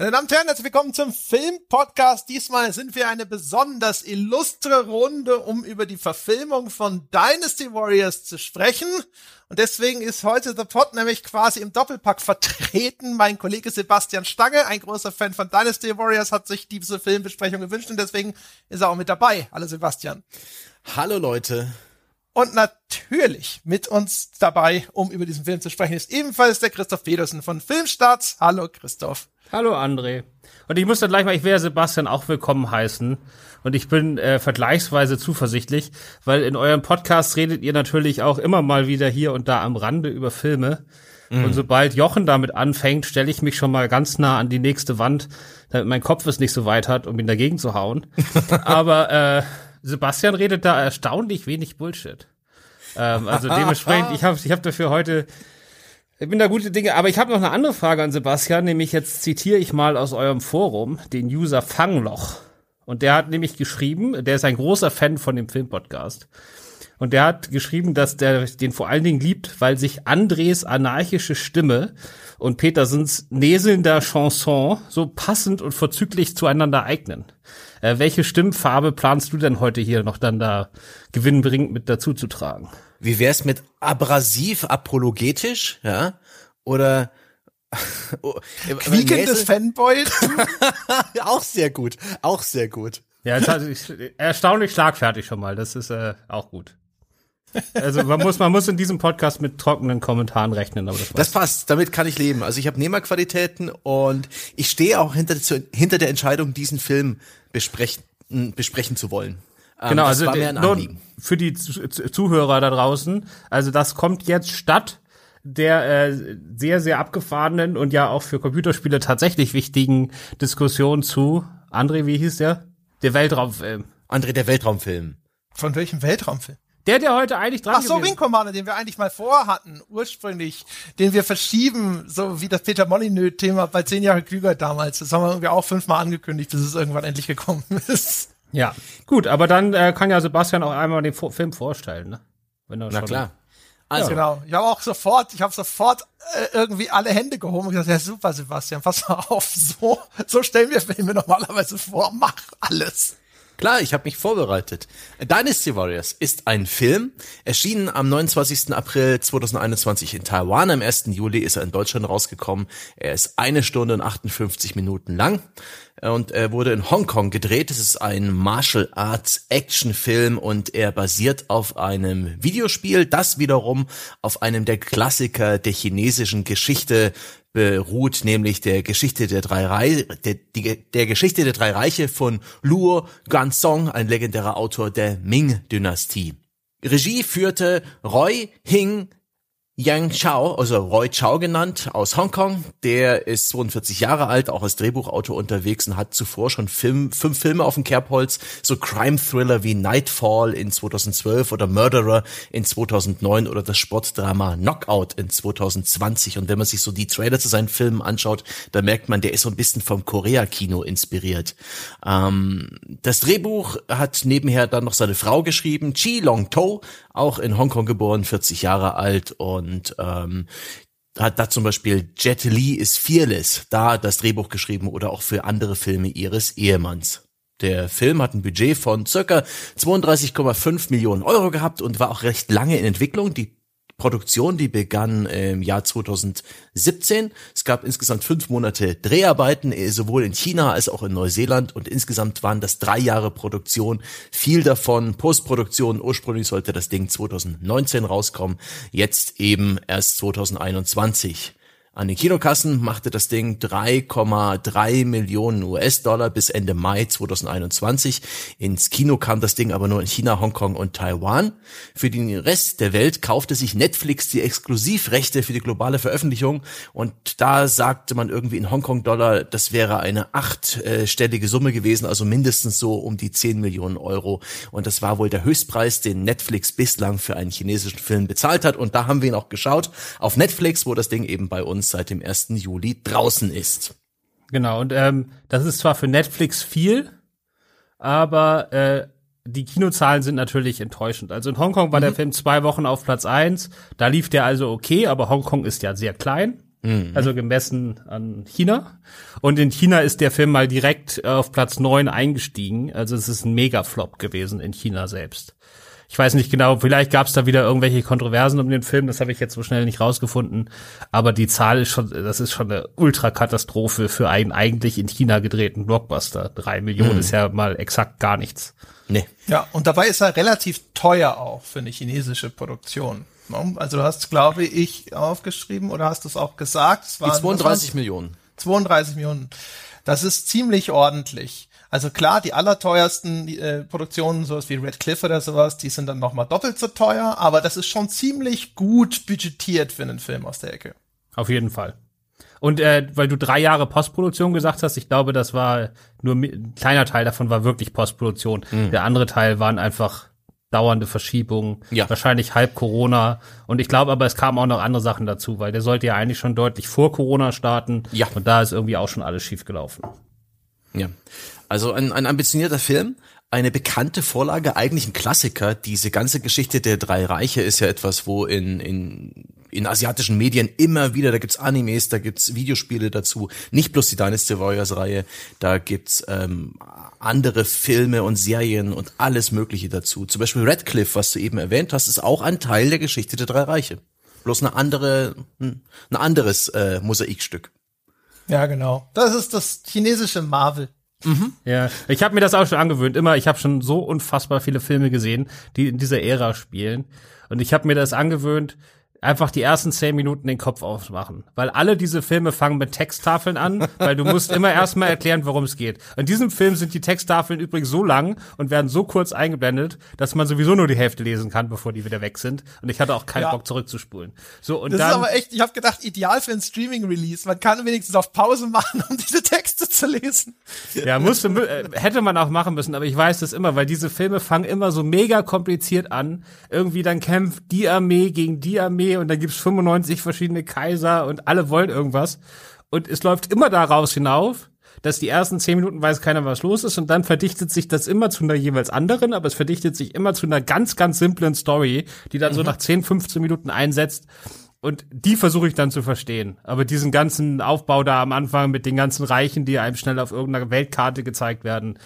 Meine Damen und Herren, herzlich willkommen zum Filmpodcast. Diesmal sind wir eine besonders illustre Runde, um über die Verfilmung von Dynasty Warriors zu sprechen. Und deswegen ist heute The Pod nämlich quasi im Doppelpack vertreten. Mein Kollege Sebastian Stange, ein großer Fan von Dynasty Warriors, hat sich diese Filmbesprechung gewünscht und deswegen ist er auch mit dabei. Hallo Sebastian. Hallo Leute. Und natürlich mit uns dabei, um über diesen Film zu sprechen, ist ebenfalls der Christoph Pedersen von Filmstarts. Hallo Christoph. Hallo André. Und ich muss dann gleich mal, ich werde Sebastian auch willkommen heißen. Und ich bin äh, vergleichsweise zuversichtlich, weil in eurem Podcast redet ihr natürlich auch immer mal wieder hier und da am Rande über Filme. Mhm. Und sobald Jochen damit anfängt, stelle ich mich schon mal ganz nah an die nächste Wand, damit mein Kopf es nicht so weit hat, um ihn dagegen zu hauen. Aber äh, Sebastian redet da erstaunlich wenig Bullshit. Ähm, also dementsprechend, ich habe ich hab dafür heute ich bin da gute Dinge, aber ich habe noch eine andere Frage an Sebastian, nämlich jetzt zitiere ich mal aus eurem Forum den User Fangloch. Und der hat nämlich geschrieben, der ist ein großer Fan von dem Filmpodcast. Und der hat geschrieben, dass der den vor allen Dingen liebt, weil sich Andres anarchische Stimme und Petersens näselnder Chanson so passend und vorzüglich zueinander eignen. Äh, welche Stimmfarbe planst du denn heute hier noch dann da gewinnbringend mit dazu zu tragen? Wie wär's mit abrasiv apologetisch, ja? Oder oh, Quiekendes Fanboy? auch sehr gut, auch sehr gut. Ja, jetzt hat, erstaunlich schlagfertig schon mal, das ist äh, auch gut. Also man muss, man muss in diesem Podcast mit trockenen Kommentaren rechnen. Aber das, das passt, damit kann ich leben. Also ich habe Nehmerqualitäten und ich stehe auch hinter, hinter der Entscheidung, diesen Film besprechen, besprechen zu wollen. Ähm, genau, also nur für die Zuhörer da draußen, also das kommt jetzt statt der äh, sehr, sehr abgefahrenen und ja auch für Computerspiele tatsächlich wichtigen Diskussion zu, André, wie hieß der? Der Weltraumfilm. André, der Weltraumfilm. Von welchem Weltraumfilm? Der, der heute eigentlich dran Ach so, Wing Commander, den wir eigentlich mal vorhatten, ursprünglich, den wir verschieben, so wie das Peter Molyneux-Thema bei zehn Jahre klüger damals. Das haben wir irgendwie auch fünfmal angekündigt, bis es irgendwann endlich gekommen ist. Ja, gut, aber dann äh, kann ja Sebastian auch einmal den Film vorstellen, ne? Wenn er Na schon klar. Also ja. genau, ich habe auch sofort, ich habe sofort äh, irgendwie alle Hände gehoben und gesagt, ja super, Sebastian, pass mal auf, so so stellen wir Filme normalerweise vor, mach alles. Klar, ich habe mich vorbereitet. Dynasty Warriors ist ein Film, erschienen am 29. April 2021 in Taiwan. Am 1. Juli ist er in Deutschland rausgekommen. Er ist eine Stunde und 58 Minuten lang und er wurde in Hongkong gedreht. Es ist ein Martial Arts Actionfilm und er basiert auf einem Videospiel, das wiederum auf einem der Klassiker der chinesischen Geschichte beruht, nämlich der Geschichte der drei Reiche, der, der Geschichte der drei Reiche von Luo Ganzong, ein legendärer Autor der Ming-Dynastie. Regie führte Roy Hing Yang Chao, also Roy Chao genannt, aus Hongkong. Der ist 42 Jahre alt, auch als Drehbuchautor unterwegs und hat zuvor schon Film, fünf Filme auf dem Kerbholz, so Crime-Thriller wie Nightfall in 2012 oder Murderer in 2009 oder das Sportdrama Knockout in 2020. Und wenn man sich so die Trailer zu seinen Filmen anschaut, da merkt man, der ist so ein bisschen vom Korea-Kino inspiriert. Ähm, das Drehbuch hat nebenher dann noch seine Frau geschrieben, Chi Long To, auch in Hongkong geboren, 40 Jahre alt und ähm, hat da zum Beispiel Jet Li is Fearless da das Drehbuch geschrieben oder auch für andere Filme ihres Ehemanns. Der Film hat ein Budget von circa 32,5 Millionen Euro gehabt und war auch recht lange in Entwicklung. Die Produktion, die begann im Jahr 2017. Es gab insgesamt fünf Monate Dreharbeiten, eh, sowohl in China als auch in Neuseeland und insgesamt waren das drei Jahre Produktion. Viel davon Postproduktion. Ursprünglich sollte das Ding 2019 rauskommen, jetzt eben erst 2021. An den Kinokassen machte das Ding 3,3 Millionen US-Dollar bis Ende Mai 2021. Ins Kino kam das Ding aber nur in China, Hongkong und Taiwan. Für den Rest der Welt kaufte sich Netflix die Exklusivrechte für die globale Veröffentlichung und da sagte man irgendwie in Hongkong-Dollar, das wäre eine achtstellige Summe gewesen, also mindestens so um die 10 Millionen Euro. Und das war wohl der Höchstpreis, den Netflix bislang für einen chinesischen Film bezahlt hat. Und da haben wir ihn auch geschaut auf Netflix, wo das Ding eben bei uns seit dem 1. Juli draußen ist. Genau, und ähm, das ist zwar für Netflix viel, aber äh, die Kinozahlen sind natürlich enttäuschend. Also in Hongkong war mhm. der Film zwei Wochen auf Platz eins. Da lief der also okay, aber Hongkong ist ja sehr klein. Mhm. Also gemessen an China. Und in China ist der Film mal direkt auf Platz neun eingestiegen. Also es ist ein Megaflop gewesen in China selbst. Ich weiß nicht genau, vielleicht gab es da wieder irgendwelche Kontroversen um den Film, das habe ich jetzt so schnell nicht rausgefunden. Aber die Zahl ist schon, das ist schon eine Ultrakatastrophe für einen eigentlich in China gedrehten Blockbuster. Drei Millionen mhm. ist ja mal exakt gar nichts. Nee. Ja, und dabei ist er relativ teuer auch für eine chinesische Produktion. Ne? Also du hast, glaube ich, aufgeschrieben oder hast du es auch gesagt? Es waren, 32 Millionen. 32 Millionen. Das ist ziemlich ordentlich. Also klar, die allerteuersten äh, Produktionen, sowas wie Red Cliff oder sowas, die sind dann nochmal doppelt so teuer, aber das ist schon ziemlich gut budgetiert für einen Film aus der Ecke. Auf jeden Fall. Und äh, weil du drei Jahre Postproduktion gesagt hast, ich glaube, das war nur ein kleiner Teil davon war wirklich Postproduktion. Mhm. Der andere Teil waren einfach dauernde Verschiebungen, ja. wahrscheinlich halb Corona. Und ich glaube aber, es kamen auch noch andere Sachen dazu, weil der sollte ja eigentlich schon deutlich vor Corona starten. Ja. Und da ist irgendwie auch schon alles schief gelaufen. Ja. Also ein, ein ambitionierter Film, eine bekannte Vorlage, eigentlich ein Klassiker. Diese ganze Geschichte der drei Reiche ist ja etwas, wo in, in, in asiatischen Medien immer wieder, da gibt's Animes, da gibt's Videospiele dazu, nicht bloß die Dynasty Warriors Reihe, da gibt's ähm, andere Filme und Serien und alles Mögliche dazu. Zum Beispiel Redcliffe, was du eben erwähnt hast, ist auch ein Teil der Geschichte der drei Reiche. Bloß eine andere, ein anderes äh, Mosaikstück. Ja, genau. Das ist das chinesische Marvel. Mhm. Ja, ich habe mir das auch schon angewöhnt. Immer, ich habe schon so unfassbar viele Filme gesehen, die in dieser Ära spielen. Und ich habe mir das angewöhnt, einfach die ersten zehn Minuten den Kopf aufmachen. Weil alle diese Filme fangen mit Texttafeln an, weil du musst immer erstmal erklären, worum es geht. In diesem Film sind die Texttafeln übrigens so lang und werden so kurz eingeblendet, dass man sowieso nur die Hälfte lesen kann, bevor die wieder weg sind. Und ich hatte auch keinen ja. Bock zurückzuspulen. So und das dann, ist aber echt, ich habe gedacht, ideal für ein Streaming-Release. Man kann wenigstens auf Pause machen, um diese Texte zu lesen. Ja, musste, äh, hätte man auch machen müssen, aber ich weiß das immer, weil diese Filme fangen immer so mega kompliziert an. Irgendwie dann kämpft die Armee gegen die Armee und dann gibt's 95 verschiedene Kaiser und alle wollen irgendwas. Und es läuft immer daraus hinauf, dass die ersten zehn Minuten weiß keiner, was los ist, und dann verdichtet sich das immer zu einer jeweils anderen, aber es verdichtet sich immer zu einer ganz, ganz simplen Story, die dann mhm. so nach 10, 15 Minuten einsetzt. Und die versuche ich dann zu verstehen. Aber diesen ganzen Aufbau da am Anfang mit den ganzen Reichen, die einem schnell auf irgendeiner Weltkarte gezeigt werden,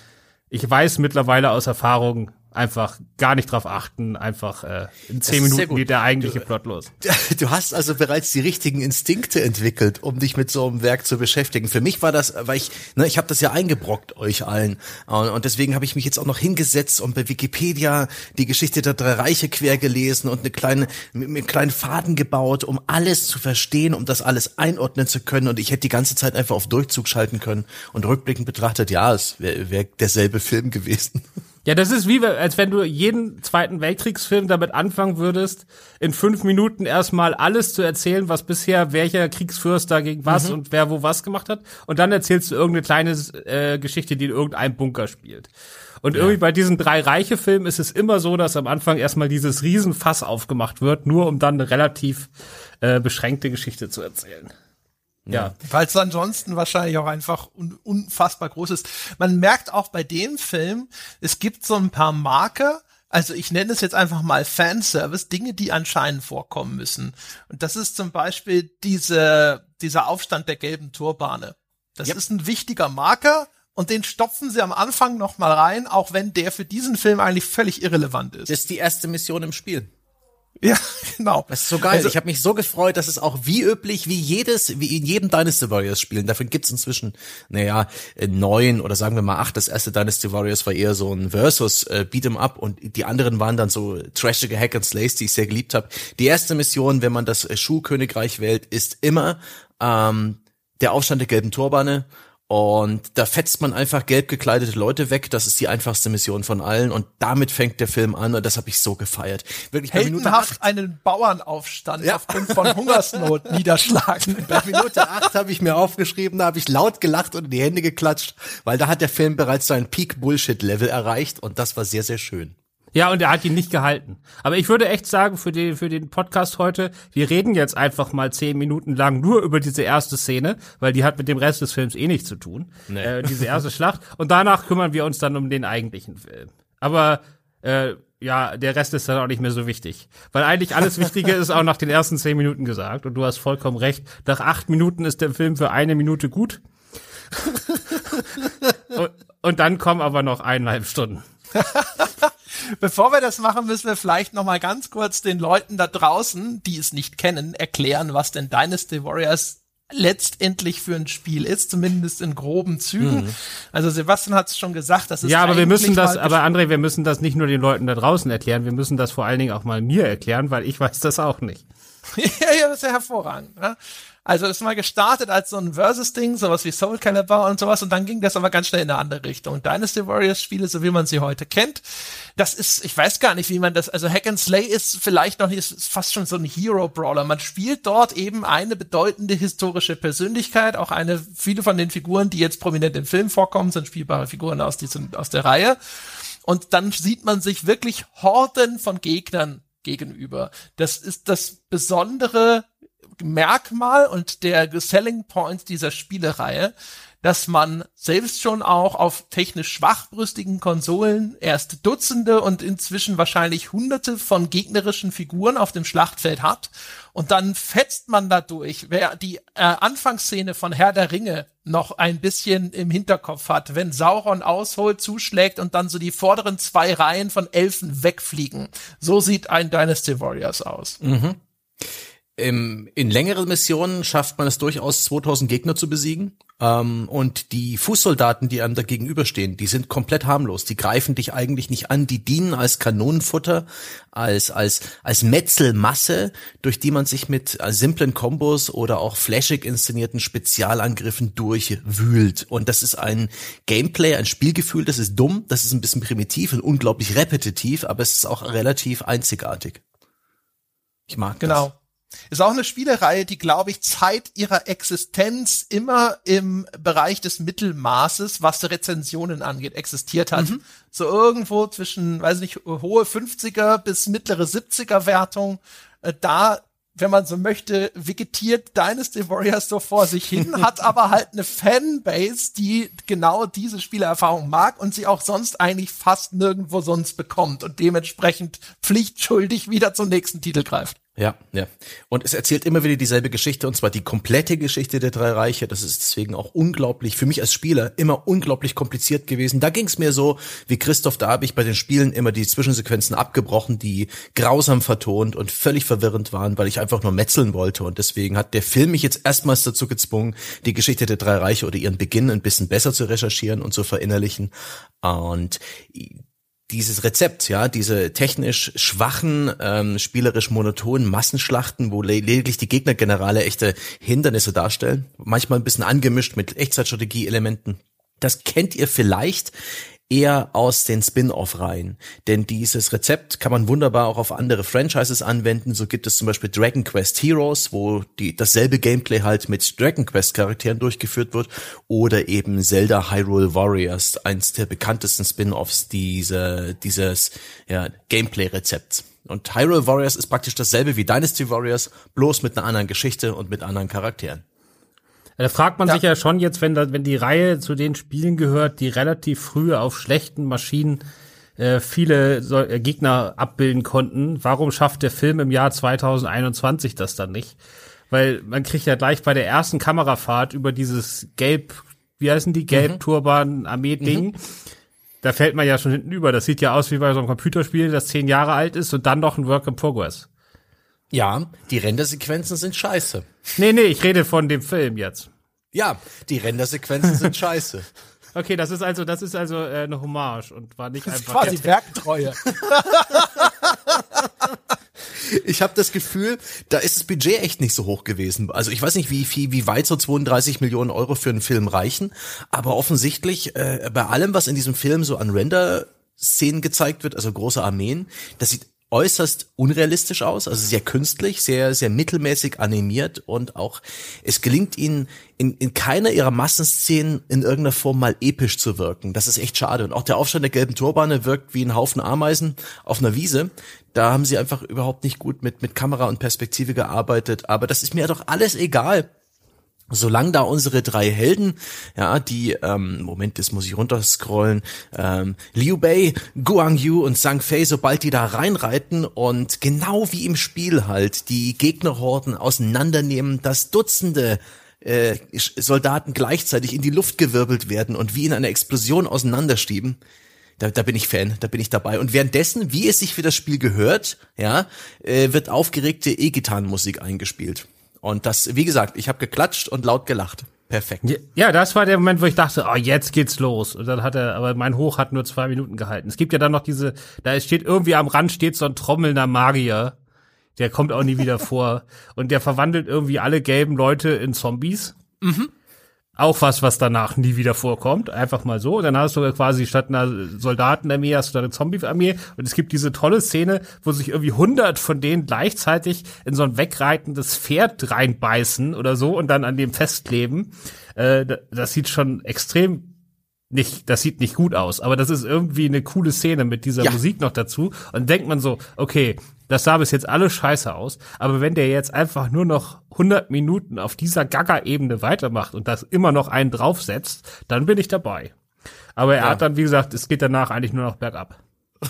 ich weiß mittlerweile aus Erfahrung, einfach gar nicht drauf achten, einfach äh, in zehn Minuten geht der eigentliche du, Plot los. Du hast also bereits die richtigen Instinkte entwickelt, um dich mit so einem Werk zu beschäftigen. Für mich war das, weil ich, ne, ich habe das ja eingebrockt euch allen und deswegen habe ich mich jetzt auch noch hingesetzt und bei Wikipedia die Geschichte der drei Reiche quer gelesen und eine kleine, mit, mit kleinen Faden gebaut, um alles zu verstehen, um das alles einordnen zu können und ich hätte die ganze Zeit einfach auf Durchzug schalten können und rückblickend betrachtet, ja, es wäre wär derselbe Film gewesen. Ja, das ist wie, als wenn du jeden Zweiten Weltkriegsfilm damit anfangen würdest, in fünf Minuten erstmal alles zu erzählen, was bisher welcher Kriegsfürst dagegen was mhm. und wer wo was gemacht hat. Und dann erzählst du irgendeine kleine äh, Geschichte, die in irgendeinem Bunker spielt. Und ja. irgendwie bei diesen drei reiche Filmen ist es immer so, dass am Anfang erstmal dieses Riesenfass aufgemacht wird, nur um dann eine relativ äh, beschränkte Geschichte zu erzählen. Ja. Weil es ansonsten wahrscheinlich auch einfach un unfassbar groß ist. Man merkt auch bei dem Film, es gibt so ein paar Marker, also ich nenne es jetzt einfach mal Fanservice, Dinge, die anscheinend vorkommen müssen. Und das ist zum Beispiel diese, dieser Aufstand der gelben Turbane. Das yep. ist ein wichtiger Marker und den stopfen sie am Anfang noch mal rein, auch wenn der für diesen Film eigentlich völlig irrelevant ist. Das ist die erste Mission im Spiel. Ja, genau. Das ist so geil. Also, ich habe mich so gefreut, dass es auch wie üblich, wie jedes, wie in jedem Dynasty Warriors Spielen, davon gibt's inzwischen, naja, äh, neun oder sagen wir mal acht. Das erste Dynasty Warriors war eher so ein Versus äh, Beat'em Up und die anderen waren dann so trashige Hack and Slays, die ich sehr geliebt habe. Die erste Mission, wenn man das Schuhkönigreich wählt, ist immer ähm, der Aufstand der gelben Turbane und da fetzt man einfach gelb gekleidete Leute weg. Das ist die einfachste Mission von allen. Und damit fängt der Film an. Und das habe ich so gefeiert. Wirklich Heldenhaft einen Bauernaufstand ja. aufgrund von Hungersnot niederschlagen. Bei Minute acht habe ich mir aufgeschrieben, da habe ich laut gelacht und in die Hände geklatscht, weil da hat der Film bereits seinen Peak-Bullshit-Level erreicht. Und das war sehr, sehr schön. Ja, und er hat ihn nicht gehalten. Aber ich würde echt sagen, für den, für den Podcast heute, wir reden jetzt einfach mal zehn Minuten lang nur über diese erste Szene, weil die hat mit dem Rest des Films eh nichts zu tun. Nee. Äh, diese erste Schlacht. Und danach kümmern wir uns dann um den eigentlichen Film. Aber äh, ja, der Rest ist dann auch nicht mehr so wichtig. Weil eigentlich alles Wichtige ist auch nach den ersten zehn Minuten gesagt. Und du hast vollkommen recht. Nach acht Minuten ist der Film für eine Minute gut. und, und dann kommen aber noch eineinhalb Stunden. Bevor wir das machen, müssen wir vielleicht noch mal ganz kurz den Leuten da draußen, die es nicht kennen, erklären, was denn Dynasty Warriors letztendlich für ein Spiel ist, zumindest in groben Zügen. Mhm. Also Sebastian hat es schon gesagt, das ist Ja, aber wir müssen das, aber André, wir müssen das nicht nur den Leuten da draußen erklären, wir müssen das vor allen Dingen auch mal mir erklären, weil ich weiß das auch nicht. ja, ja, das ist ja hervorragend. Ne? Also ist mal gestartet als so ein Versus-Ding, sowas wie Soul Calibur und sowas, und dann ging das aber ganz schnell in eine andere Richtung. Dynasty Warriors Spiele, so wie man sie heute kennt, das ist, ich weiß gar nicht, wie man das, also Hack and Slay ist vielleicht noch nicht, ist fast schon so ein Hero-Brawler. Man spielt dort eben eine bedeutende historische Persönlichkeit, auch eine, viele von den Figuren, die jetzt prominent im Film vorkommen, sind spielbare Figuren aus diesem, aus der Reihe. Und dann sieht man sich wirklich Horden von Gegnern gegenüber. Das ist das Besondere Merkmal und der Selling Point dieser Spielereihe, dass man selbst schon auch auf technisch schwachbrüstigen Konsolen erst Dutzende und inzwischen wahrscheinlich Hunderte von gegnerischen Figuren auf dem Schlachtfeld hat und dann fetzt man dadurch. Wer die äh, Anfangsszene von Herr der Ringe noch ein bisschen im Hinterkopf hat, wenn Sauron ausholt, zuschlägt und dann so die vorderen zwei Reihen von Elfen wegfliegen. So sieht ein Dynasty Warriors aus. Mhm. Im, in längeren Missionen schafft man es durchaus, 2000 Gegner zu besiegen. Ähm, und die Fußsoldaten, die einem da gegenüberstehen, die sind komplett harmlos. Die greifen dich eigentlich nicht an. Die dienen als Kanonenfutter, als, als, als Metzelmasse, durch die man sich mit äh, simplen Kombos oder auch flashig inszenierten Spezialangriffen durchwühlt. Und das ist ein Gameplay, ein Spielgefühl, das ist dumm, das ist ein bisschen primitiv und unglaublich repetitiv, aber es ist auch relativ einzigartig. Ich mag genau. Das. Ist auch eine Spielereihe, die, glaube ich, Zeit ihrer Existenz immer im Bereich des Mittelmaßes, was Rezensionen angeht, existiert hat. Mhm. So irgendwo zwischen, weiß nicht, hohe 50er bis mittlere 70er Wertung. Äh, da wenn man so möchte, vegetiert Dynasty Warriors so vor sich hin, hat aber halt eine Fanbase, die genau diese Spielerfahrung mag und sie auch sonst eigentlich fast nirgendwo sonst bekommt und dementsprechend pflichtschuldig wieder zum nächsten Titel greift. Ja, ja. Und es erzählt immer wieder dieselbe Geschichte, und zwar die komplette Geschichte der drei Reiche. Das ist deswegen auch unglaublich, für mich als Spieler, immer unglaublich kompliziert gewesen. Da ging es mir so, wie Christoph, da habe ich bei den Spielen immer die Zwischensequenzen abgebrochen, die grausam vertont und völlig verwirrend waren, weil ich einfach nur metzeln wollte. Und deswegen hat der Film mich jetzt erstmals dazu gezwungen, die Geschichte der drei Reiche oder ihren Beginn ein bisschen besser zu recherchieren und zu verinnerlichen. Und dieses Rezept, ja, diese technisch schwachen, ähm, spielerisch monotonen Massenschlachten, wo lediglich die Gegnergenerale echte Hindernisse darstellen, manchmal ein bisschen angemischt mit Echtzeitstrategie-Elementen. Das kennt ihr vielleicht eher aus den Spin-off-Reihen. Denn dieses Rezept kann man wunderbar auch auf andere Franchises anwenden. So gibt es zum Beispiel Dragon Quest Heroes, wo die, dasselbe Gameplay halt mit Dragon Quest Charakteren durchgeführt wird. Oder eben Zelda Hyrule Warriors, eins der bekanntesten Spin-offs diese, dieses ja, Gameplay-Rezepts. Und Hyrule Warriors ist praktisch dasselbe wie Dynasty Warriors, bloß mit einer anderen Geschichte und mit anderen Charakteren. Da fragt man ja. sich ja schon jetzt, wenn, da, wenn die Reihe zu den Spielen gehört, die relativ früh auf schlechten Maschinen äh, viele so, äh, Gegner abbilden konnten, warum schafft der Film im Jahr 2021 das dann nicht? Weil man kriegt ja gleich bei der ersten Kamerafahrt über dieses Gelb, wie heißen die, Gelb-Turban-Armee-Ding, mhm. da fällt man ja schon hinten über. Das sieht ja aus wie bei so einem Computerspiel, das zehn Jahre alt ist und dann noch ein Work in Progress. Ja, die Rendersequenzen sind scheiße. Nee, nee, ich rede von dem Film jetzt. Ja, die Rendersequenzen sind scheiße. Okay, das ist also, das ist also äh, eine Hommage und war nicht das einfach. Ist quasi Werktreue. ich habe das Gefühl, da ist das Budget echt nicht so hoch gewesen. Also ich weiß nicht, wie wie, wie weit so 32 Millionen Euro für einen Film reichen, aber offensichtlich äh, bei allem, was in diesem Film so an Render-Szenen gezeigt wird, also große Armeen, das sieht äußerst unrealistisch aus, also sehr künstlich, sehr, sehr mittelmäßig animiert und auch es gelingt ihnen in, in keiner ihrer Massenszenen in irgendeiner Form mal episch zu wirken. Das ist echt schade. Und auch der Aufstand der gelben Turbane wirkt wie ein Haufen Ameisen auf einer Wiese. Da haben sie einfach überhaupt nicht gut mit, mit Kamera und Perspektive gearbeitet. Aber das ist mir doch alles egal. Solange da unsere drei Helden, ja, die, ähm, Moment, das muss ich runterscrollen, ähm, Liu Bei, Guang Yu und Zhang Fei, sobald die da reinreiten und genau wie im Spiel halt die Gegnerhorden auseinandernehmen, dass Dutzende äh, Soldaten gleichzeitig in die Luft gewirbelt werden und wie in einer Explosion auseinanderstieben, da, da bin ich Fan, da bin ich dabei. Und währenddessen, wie es sich für das Spiel gehört, ja, äh, wird aufgeregte E-Gitarrenmusik eingespielt. Und das, wie gesagt, ich habe geklatscht und laut gelacht. Perfekt. Ja, das war der Moment, wo ich dachte, oh, jetzt geht's los. Und dann hat er, aber mein Hoch hat nur zwei Minuten gehalten. Es gibt ja dann noch diese, da steht irgendwie am Rand steht so ein trommelnder Magier. Der kommt auch nie wieder vor. Und der verwandelt irgendwie alle gelben Leute in Zombies. Mhm. Auch was, was danach nie wieder vorkommt. Einfach mal so. Und dann hast du quasi statt einer Soldatenarmee hast du eine Zombie-Armee. Und es gibt diese tolle Szene, wo sich irgendwie hundert von denen gleichzeitig in so ein wegreitendes Pferd reinbeißen oder so und dann an dem festkleben. Äh, das sieht schon extrem nicht, das sieht nicht gut aus, aber das ist irgendwie eine coole Szene mit dieser ja. Musik noch dazu. Und denkt man so, okay, das sah bis jetzt alles scheiße aus, aber wenn der jetzt einfach nur noch 100 Minuten auf dieser Gaga-Ebene weitermacht und das immer noch einen draufsetzt, dann bin ich dabei. Aber er ja. hat dann, wie gesagt, es geht danach eigentlich nur noch bergab.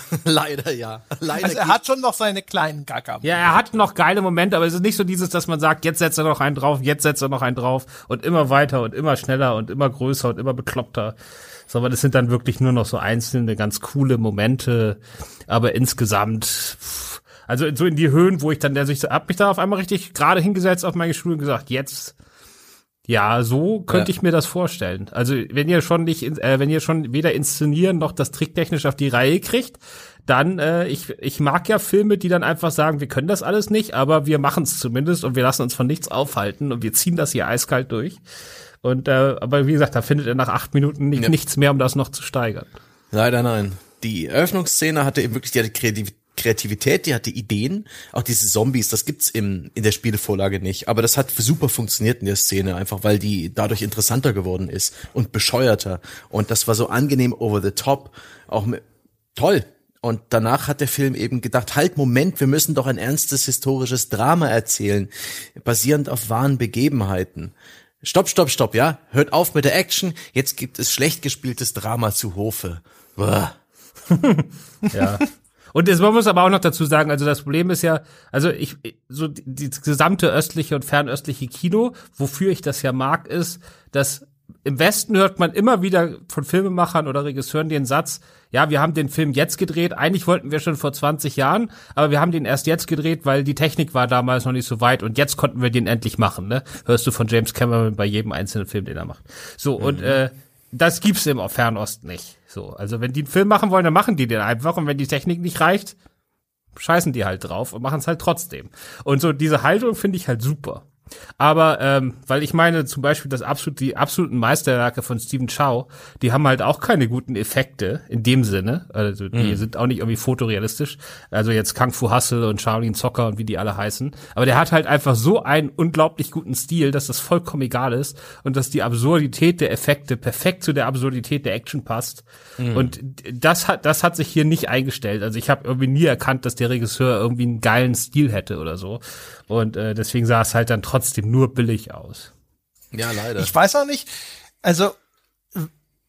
Leider ja. Leider also er hat schon noch seine kleinen Gaga. Ja, er hat noch geile Momente, aber es ist nicht so dieses, dass man sagt, jetzt setzt er noch einen drauf, jetzt setzt er noch einen drauf und immer weiter und immer schneller und immer größer und immer bekloppter. Sondern es sind dann wirklich nur noch so einzelne ganz coole Momente, aber insgesamt pff, also so in die Höhen, wo ich dann, also ich hab mich da auf einmal richtig gerade hingesetzt auf meine Stuhl und gesagt, jetzt, ja, so könnte ja. ich mir das vorstellen. Also wenn ihr schon nicht, äh, wenn ihr schon weder inszenieren noch das tricktechnisch auf die Reihe kriegt, dann, äh, ich, ich mag ja Filme, die dann einfach sagen, wir können das alles nicht, aber wir machen es zumindest und wir lassen uns von nichts aufhalten und wir ziehen das hier eiskalt durch. Und äh, aber wie gesagt, da findet er nach acht Minuten nicht, ja. nichts mehr, um das noch zu steigern. Leider nein. Die Eröffnungsszene hatte eben wirklich die Kreativität Kreativität, die hatte Ideen, auch diese Zombies, das gibt's im, in der Spielevorlage nicht, aber das hat super funktioniert in der Szene, einfach weil die dadurch interessanter geworden ist und bescheuerter und das war so angenehm over the top, auch mit, toll. Und danach hat der Film eben gedacht, halt Moment, wir müssen doch ein ernstes historisches Drama erzählen, basierend auf wahren Begebenheiten. Stopp, stopp, stopp, ja? Hört auf mit der Action, jetzt gibt es schlecht gespieltes Drama zu Hofe. ja. Und es, man muss aber auch noch dazu sagen, also das Problem ist ja, also ich, so die, die gesamte östliche und fernöstliche Kino, wofür ich das ja mag, ist, dass im Westen hört man immer wieder von Filmemachern oder Regisseuren den Satz, ja, wir haben den Film jetzt gedreht, eigentlich wollten wir schon vor 20 Jahren, aber wir haben den erst jetzt gedreht, weil die Technik war damals noch nicht so weit und jetzt konnten wir den endlich machen, ne? Hörst du von James Cameron bei jedem einzelnen Film, den er macht. So, mhm. und äh, das gibt's im Fernost nicht. So, also wenn die einen Film machen wollen, dann machen die den einfach und wenn die Technik nicht reicht, scheißen die halt drauf und machen es halt trotzdem. Und so diese Haltung finde ich halt super. Aber ähm, weil ich meine, zum Beispiel das absolut, die absoluten Meisterwerke von Stephen Chow, die haben halt auch keine guten Effekte in dem Sinne. Also die mhm. sind auch nicht irgendwie fotorealistisch. Also jetzt Kung Fu Hustle und Shaolin Zocker und wie die alle heißen. Aber der hat halt einfach so einen unglaublich guten Stil, dass das vollkommen egal ist und dass die Absurdität der Effekte perfekt zu der Absurdität der Action passt. Mhm. Und das hat, das hat sich hier nicht eingestellt. Also ich habe irgendwie nie erkannt, dass der Regisseur irgendwie einen geilen Stil hätte oder so. Und äh, deswegen sah es halt dann trotzdem nur billig aus. Ja, leider. Ich weiß auch nicht, also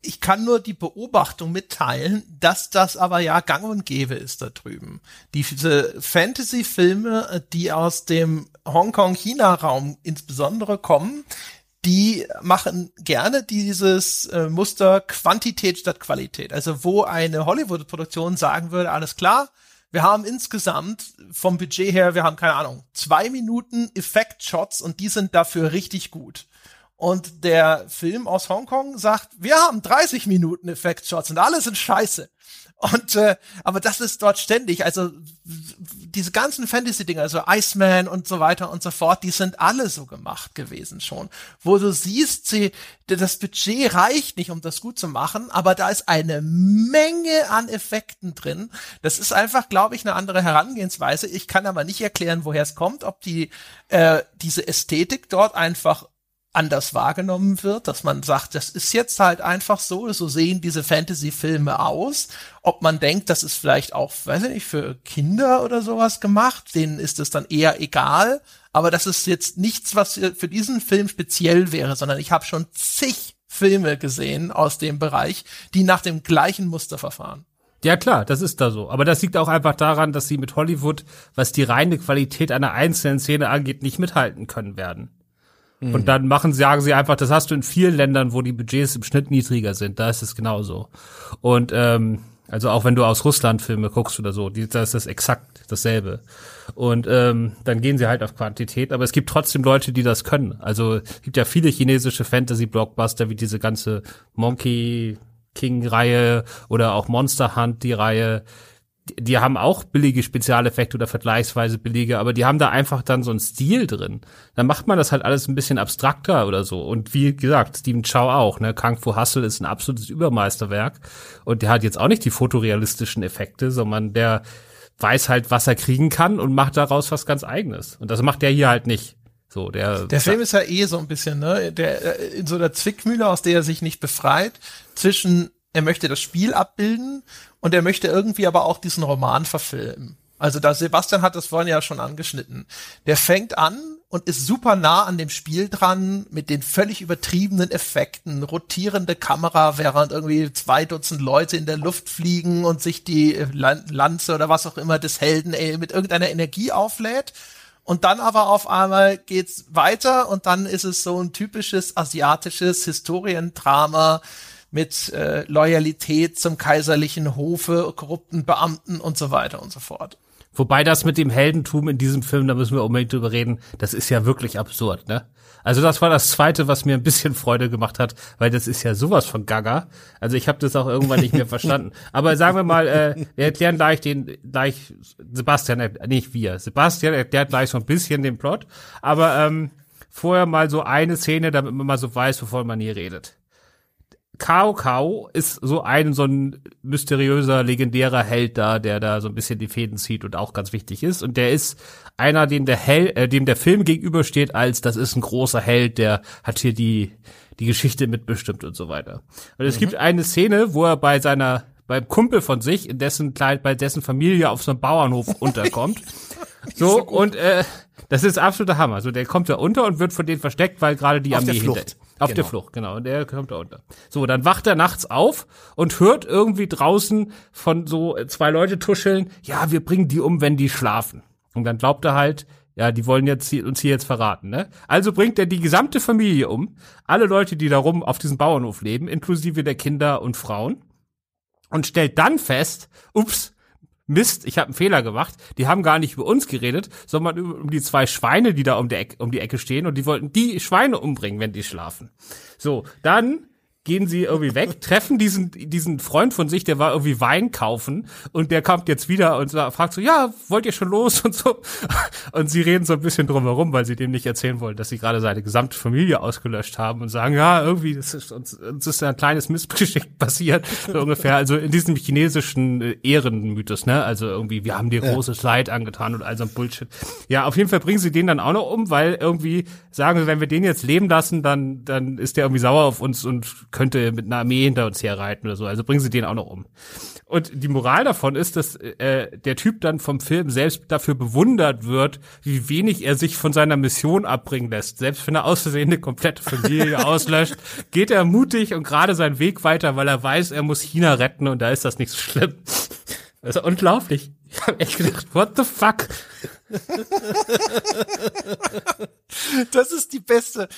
ich kann nur die Beobachtung mitteilen, dass das aber ja gang und gäbe ist da drüben. Diese Fantasy-Filme, die aus dem Hongkong-China-Raum insbesondere kommen, die machen gerne dieses äh, Muster Quantität statt Qualität. Also wo eine Hollywood-Produktion sagen würde, alles klar, wir haben insgesamt vom Budget her, wir haben keine Ahnung, zwei Minuten Effekt-Shots und die sind dafür richtig gut. Und der Film aus Hongkong sagt, wir haben 30 Minuten Effekt-Shots und alle sind scheiße. Und äh, aber das ist dort ständig. Also diese ganzen Fantasy-Dinger, also Iceman und so weiter und so fort, die sind alle so gemacht gewesen schon. Wo du siehst, sie, das Budget reicht nicht, um das gut zu machen, aber da ist eine Menge an Effekten drin. Das ist einfach, glaube ich, eine andere Herangehensweise. Ich kann aber nicht erklären, woher es kommt, ob die äh, diese Ästhetik dort einfach anders wahrgenommen wird, dass man sagt, das ist jetzt halt einfach so, so sehen diese Fantasy-Filme aus. Ob man denkt, das ist vielleicht auch, weiß ich nicht, für Kinder oder sowas gemacht, denen ist es dann eher egal. aber das ist jetzt nichts, was für diesen Film speziell wäre, sondern ich habe schon zig Filme gesehen aus dem Bereich, die nach dem gleichen Muster verfahren. Ja klar, das ist da so. Aber das liegt auch einfach daran, dass sie mit Hollywood, was die reine Qualität einer einzelnen Szene angeht, nicht mithalten können werden. Mhm. Und dann machen, sagen sie einfach, das hast du in vielen Ländern, wo die Budgets im Schnitt niedriger sind. Da ist es genauso. Und ähm, also auch wenn du aus Russland Filme guckst oder so, die, da ist das exakt dasselbe. Und ähm, dann gehen sie halt auf Quantität, aber es gibt trotzdem Leute, die das können. Also es gibt ja viele chinesische Fantasy-Blockbuster, wie diese ganze Monkey King-Reihe oder auch Monster Hunt, die Reihe, die haben auch billige Spezialeffekte oder vergleichsweise billige, aber die haben da einfach dann so einen Stil drin. Dann macht man das halt alles ein bisschen abstrakter oder so. Und wie gesagt, Steven Chow auch, ne? Kung Fu Hustle ist ein absolutes Übermeisterwerk. Und der hat jetzt auch nicht die fotorealistischen Effekte, sondern der weiß halt, was er kriegen kann und macht daraus was ganz eigenes. Und das macht der hier halt nicht. So, der, der Film ist ja eh so ein bisschen, ne, der, äh, in so der Zwickmühle, aus der er sich nicht befreit, zwischen, er möchte das Spiel abbilden und er möchte irgendwie aber auch diesen Roman verfilmen. Also da Sebastian hat das vorhin ja schon angeschnitten. Der fängt an und ist super nah an dem Spiel dran mit den völlig übertriebenen Effekten, rotierende Kamera, während irgendwie zwei Dutzend Leute in der Luft fliegen und sich die Lanze oder was auch immer des Helden ey, mit irgendeiner Energie auflädt. Und dann aber auf einmal geht's weiter und dann ist es so ein typisches asiatisches Historiendrama mit äh, Loyalität zum kaiserlichen Hofe, korrupten Beamten und so weiter und so fort. Wobei das mit dem Heldentum in diesem Film, da müssen wir unbedingt drüber reden, das ist ja wirklich absurd, ne? Also das war das zweite, was mir ein bisschen Freude gemacht hat, weil das ist ja sowas von Gaga. Also ich habe das auch irgendwann nicht mehr verstanden. Aber sagen wir mal, äh, wir erklären gleich den, gleich Sebastian, äh, nicht wir. Sebastian erklärt gleich so ein bisschen den Plot. Aber ähm, vorher mal so eine Szene, damit man mal so weiß, wovon man hier redet. Kao Kao ist so ein, so ein mysteriöser, legendärer Held da, der da so ein bisschen die Fäden zieht und auch ganz wichtig ist. Und der ist einer, dem der Hel äh, dem der Film gegenübersteht, als das ist ein großer Held, der hat hier die, die Geschichte mitbestimmt und so weiter. Und es mhm. gibt eine Szene, wo er bei seiner, beim Kumpel von sich, in dessen Kleid, bei dessen Familie auf so einem Bauernhof unterkommt. so, so und äh, das ist absoluter Hammer. So, der kommt da unter und wird von denen versteckt, weil gerade die auf Armee hinter. Auf genau. der Flucht, genau. Und der kommt da unter. So, dann wacht er nachts auf und hört irgendwie draußen von so zwei Leute tuscheln, ja, wir bringen die um, wenn die schlafen. Und dann glaubt er halt, ja, die wollen jetzt hier, uns hier jetzt verraten, ne? Also bringt er die gesamte Familie um, alle Leute, die da rum auf diesem Bauernhof leben, inklusive der Kinder und Frauen, und stellt dann fest, ups, Mist, ich habe einen Fehler gemacht. Die haben gar nicht über uns geredet, sondern um die zwei Schweine, die da um die, Ecke, um die Ecke stehen und die wollten die Schweine umbringen, wenn die schlafen. So, dann gehen sie irgendwie weg, treffen diesen, diesen Freund von sich, der war irgendwie Wein kaufen und der kommt jetzt wieder und fragt so, ja, wollt ihr schon los und so. Und sie reden so ein bisschen drumherum, weil sie dem nicht erzählen wollen, dass sie gerade seine gesamte Familie ausgelöscht haben und sagen, ja, irgendwie, das ist, uns, uns ist ein kleines Missgeschick passiert, so ungefähr. Also in diesem chinesischen äh, Ehrenmythos, ne? Also irgendwie, wir haben dir großes Leid angetan und all so ein Bullshit. Ja, auf jeden Fall bringen sie den dann auch noch um, weil irgendwie sagen sie, wenn wir den jetzt leben lassen, dann, dann ist der irgendwie sauer auf uns und könnte mit einer Armee hinter uns herreiten oder so. Also bringen sie den auch noch um. Und die Moral davon ist, dass äh, der Typ dann vom Film selbst dafür bewundert wird, wie wenig er sich von seiner Mission abbringen lässt. Selbst wenn er aus Versehen eine komplette Familie auslöscht, geht er mutig und gerade seinen Weg weiter, weil er weiß, er muss China retten und da ist das nicht so schlimm. Das ist unglaublich. Ich habe echt gedacht, what the fuck? das ist die beste.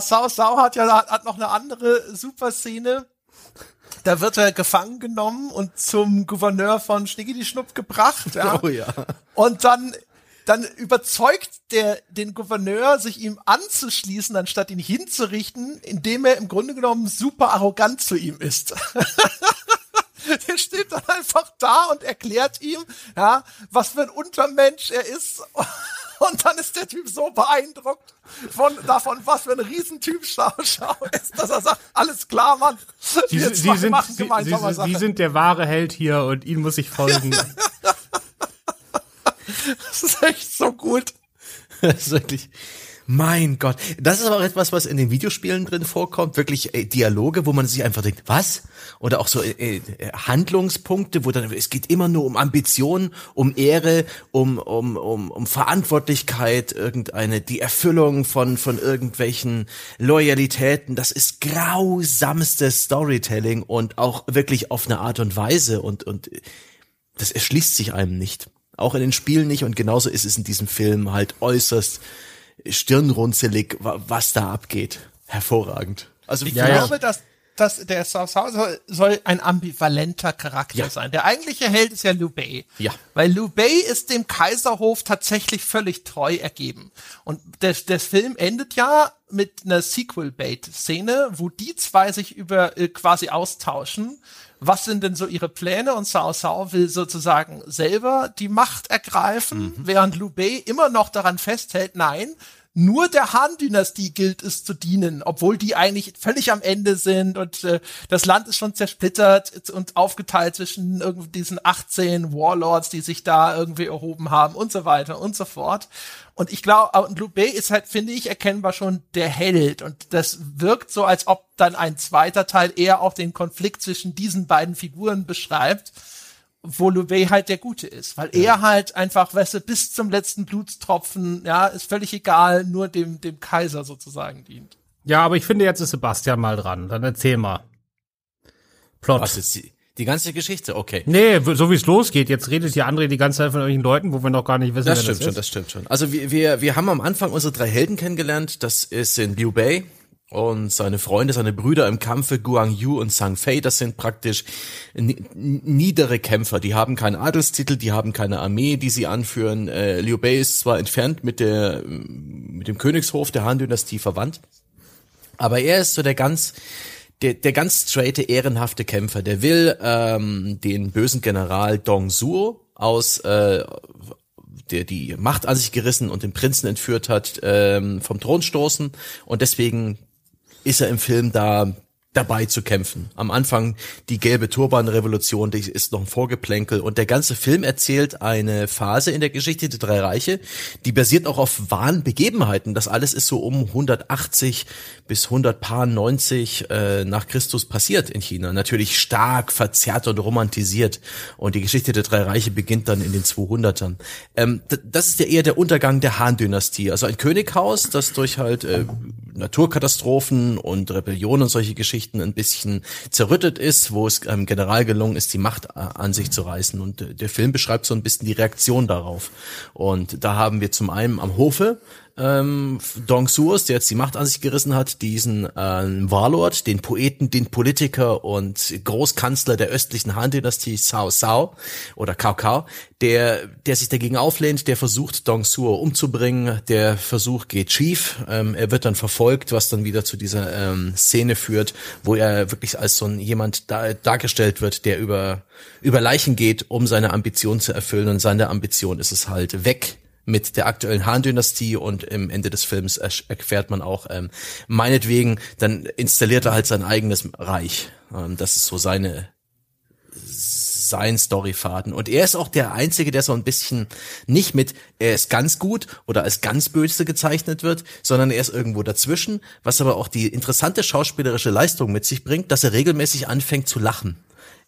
Sau Sau hat ja hat noch eine andere super Szene. Da wird er gefangen genommen und zum Gouverneur von Schnickidi Schnupp gebracht. Ja. Oh ja. Und dann dann überzeugt der den Gouverneur, sich ihm anzuschließen, anstatt ihn hinzurichten, indem er im Grunde genommen super arrogant zu ihm ist. der steht dann einfach da und erklärt ihm, ja, was für ein Untermensch er ist. Und dann ist der Typ so beeindruckt von davon, was für ein Riesentyp Schau, Schau ist, dass er sagt, alles klar, Mann. Sie, Sie, Sie sind, Sie, Sie, Sie, sind der wahre Held hier und Ihnen muss ich folgen. das ist echt so gut. Das ist wirklich. Mein Gott. Das ist aber auch etwas, was in den Videospielen drin vorkommt. Wirklich äh, Dialoge, wo man sich einfach denkt, was? Oder auch so äh, äh, Handlungspunkte, wo dann, es geht immer nur um Ambition, um Ehre, um, um, um, um Verantwortlichkeit, irgendeine, die Erfüllung von, von irgendwelchen Loyalitäten. Das ist grausamstes Storytelling und auch wirklich auf eine Art und Weise und, und das erschließt sich einem nicht. Auch in den Spielen nicht und genauso ist es in diesem Film halt äußerst stirnrunzelig, was da abgeht. Hervorragend. Also ich ja, glaube, ja. dass dass der Sao Sao soll, soll ein ambivalenter Charakter ja. sein. Der eigentliche Held ist ja Liu Bei. Ja. Weil Liu Bei ist dem Kaiserhof tatsächlich völlig treu ergeben. Und der, der Film endet ja mit einer Sequel-Bait-Szene, wo die zwei sich über äh, quasi austauschen was sind denn so ihre Pläne? Und Sao Sao will sozusagen selber die Macht ergreifen, mhm. während Liu Bei immer noch daran festhält, nein, nur der Han-Dynastie gilt es zu dienen, obwohl die eigentlich völlig am Ende sind und äh, das Land ist schon zersplittert und aufgeteilt zwischen irgendwie diesen 18 Warlords, die sich da irgendwie erhoben haben und so weiter und so fort. Und ich glaube, Liu Bei ist halt, finde ich, erkennbar schon der Held. Und das wirkt so, als ob dann ein zweiter Teil eher auch den Konflikt zwischen diesen beiden Figuren beschreibt wo Liu Bei halt der Gute ist, weil ja. er halt einfach, weißt du, bis zum letzten Blutstropfen, ja, ist völlig egal, nur dem, dem Kaiser sozusagen dient. Ja, aber ich finde, jetzt ist Sebastian mal dran. Dann erzähl mal. Plot. Was ist die, die ganze Geschichte? Okay. Nee, so wie es losgeht. Jetzt redet hier André die ganze Zeit von irgendwelchen Leuten, wo wir noch gar nicht wissen, das wer stimmt das schon, ist. Das stimmt schon. Also wir, wir, wir haben am Anfang unsere drei Helden kennengelernt. Das ist in Liu Bei, und seine Freunde, seine Brüder im Kampfe, Guang Yu und Sang Fei, das sind praktisch niedere Kämpfer. Die haben keinen Adelstitel, die haben keine Armee, die sie anführen. Äh, Liu Bei ist zwar entfernt mit der mit dem Königshof der Han-Dynastie verwandt, aber er ist so der ganz der, der ganz straighte, ehrenhafte Kämpfer. Der will ähm, den bösen General Dong Suo aus äh, der die Macht an sich gerissen und den Prinzen entführt hat, ähm, vom Thron stoßen und deswegen ist er im Film da dabei zu kämpfen. Am Anfang die gelbe Turbanrevolution, die ist noch ein Vorgeplänkel und der ganze Film erzählt eine Phase in der Geschichte der drei Reiche, die basiert auch auf wahren Begebenheiten. Das alles ist so um 180 bis 190 äh, nach Christus passiert in China. Natürlich stark verzerrt und romantisiert und die Geschichte der drei Reiche beginnt dann in den 200ern. Ähm, das ist ja eher der Untergang der Han-Dynastie, also ein Könighaus, das durch halt äh, Naturkatastrophen und Rebellionen und solche Geschichten Geschichten ein bisschen zerrüttet ist, wo es einem General gelungen ist, die Macht äh, an sich zu reißen. Und äh, der Film beschreibt so ein bisschen die Reaktion darauf. Und da haben wir zum einen am Hofe ähm, Dong Suos, der jetzt die Macht an sich gerissen hat, diesen ähm, Warlord, den Poeten, den Politiker und Großkanzler der östlichen Han-Dynastie Cao Cao oder Cao Cao, der, der sich dagegen auflehnt, der versucht, Dong Suo umzubringen. Der Versuch geht schief. Ähm, er wird dann verfolgt, was dann wieder zu dieser ähm, Szene führt, wo er wirklich als so ein jemand da, dargestellt wird, der über, über Leichen geht, um seine Ambition zu erfüllen. Und seine Ambition ist es halt weg mit der aktuellen Han-Dynastie und im Ende des Films erfährt man auch, ähm, meinetwegen, dann installiert er halt sein eigenes Reich. Ähm, das ist so seine sein Storyfaden. Und er ist auch der Einzige, der so ein bisschen nicht mit, er ist ganz gut oder als ganz böse gezeichnet wird, sondern er ist irgendwo dazwischen, was aber auch die interessante schauspielerische Leistung mit sich bringt, dass er regelmäßig anfängt zu lachen.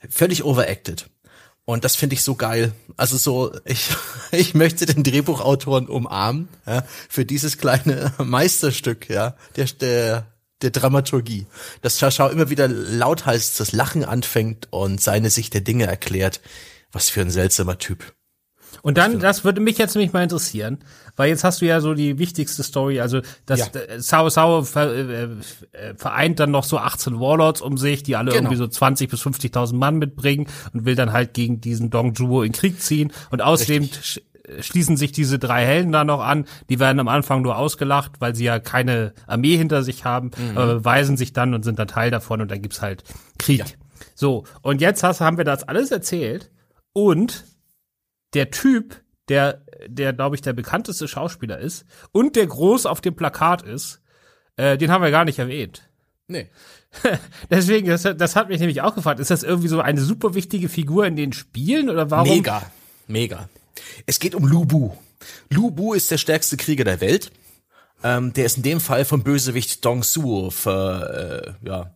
Völlig overacted. Und das finde ich so geil. Also so, ich, ich möchte den Drehbuchautoren umarmen, ja, für dieses kleine Meisterstück, ja, der, der, der Dramaturgie. Dass Schau immer wieder lauthals das Lachen anfängt und seine Sicht der Dinge erklärt. Was für ein seltsamer Typ. Und dann, das würde mich jetzt nämlich mal interessieren, weil jetzt hast du ja so die wichtigste Story, also das ja. Sao Sao äh, äh, vereint dann noch so 18 Warlords um sich, die alle genau. irgendwie so 20 bis 50.000 Mann mitbringen und will dann halt gegen diesen Dong Zhuo in Krieg ziehen und außerdem Richtig schließen sich diese drei Helden da noch an. Die werden am Anfang nur ausgelacht, weil sie ja keine Armee hinter sich haben, mhm. aber beweisen sich dann und sind dann Teil davon und dann gibt's halt Krieg. Ja. So, und jetzt hast, haben wir das alles erzählt und der Typ, der, der glaube ich der bekannteste Schauspieler ist und der groß auf dem Plakat ist, äh, den haben wir gar nicht erwähnt. Nee. Deswegen, das, das hat mich nämlich auch gefragt. Ist das irgendwie so eine super wichtige Figur in den Spielen oder warum? Mega, mega. Es geht um Lubu. Lubu ist der stärkste Krieger der Welt Ähm, der ist in dem Fall vom Bösewicht Dong Suo ver, äh, ja,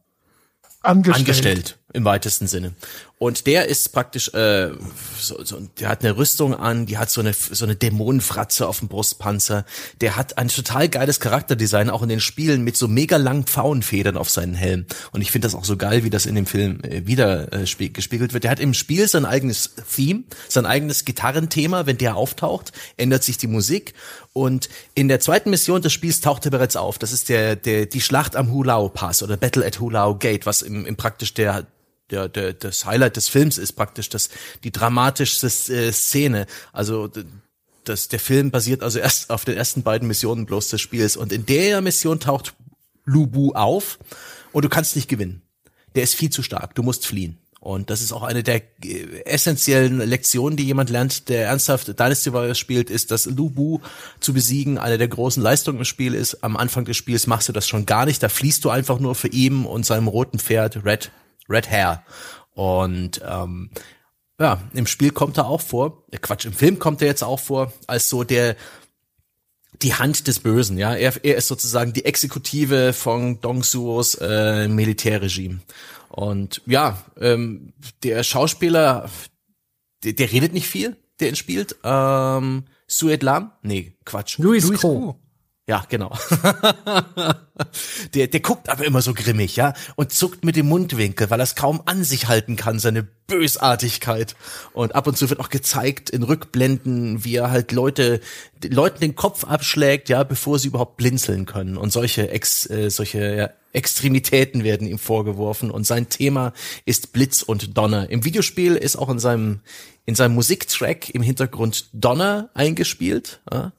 Angestellt. angestellt im weitesten Sinne. Und der ist praktisch, äh, so, so, der hat eine Rüstung an, die hat so eine so eine Dämonenfratze auf dem Brustpanzer. Der hat ein total geiles Charakterdesign, auch in den Spielen mit so mega langen Pfauenfedern auf seinen Helm. Und ich finde das auch so geil, wie das in dem Film äh, wieder äh, spie- gespiegelt wird. Der hat im Spiel sein eigenes Theme, sein eigenes Gitarrenthema. Wenn der auftaucht, ändert sich die Musik. Und in der zweiten Mission des Spiels taucht er bereits auf. Das ist der, der die Schlacht am Hulao Pass oder Battle at Hulao Gate, was im, im praktisch der der, der, das Highlight des Films ist praktisch das, die dramatischste äh, Szene. Also das, der Film basiert also erst auf den ersten beiden Missionen bloß des Spiels. Und in der Mission taucht Lubu auf und du kannst nicht gewinnen. Der ist viel zu stark. Du musst fliehen. Und das ist auch eine der äh, essentiellen Lektionen, die jemand lernt, der ernsthaft Dynasty Warriors spielt, ist, dass Lubu zu besiegen eine der großen Leistungen im Spiel ist. Am Anfang des Spiels machst du das schon gar nicht. Da fließt du einfach nur für ihm und seinem roten Pferd Red, Red Hair. Und ähm, ja, im Spiel kommt er auch vor. Äh, Quatsch, im Film kommt er jetzt auch vor, als so der die Hand des Bösen, ja. Er, er ist sozusagen die Exekutive von Dong Suos äh, Militärregime. Und ja, ähm, der Schauspieler, der, der redet nicht viel, der ihn spielt. Ähm, Suet Lam? Nee, Quatsch. Louis, Co. Ja, genau. der, der guckt aber immer so grimmig, ja, und zuckt mit dem Mundwinkel, weil er es kaum an sich halten kann, seine Bösartigkeit. Und ab und zu wird auch gezeigt in Rückblenden, wie er halt Leute, Leuten den Kopf abschlägt, ja, bevor sie überhaupt blinzeln können. Und solche Ex, äh, solche ja, Extremitäten werden ihm vorgeworfen. Und sein Thema ist Blitz und Donner. Im Videospiel ist auch in seinem in seinem Musiktrack im Hintergrund Donner eingespielt. Ja?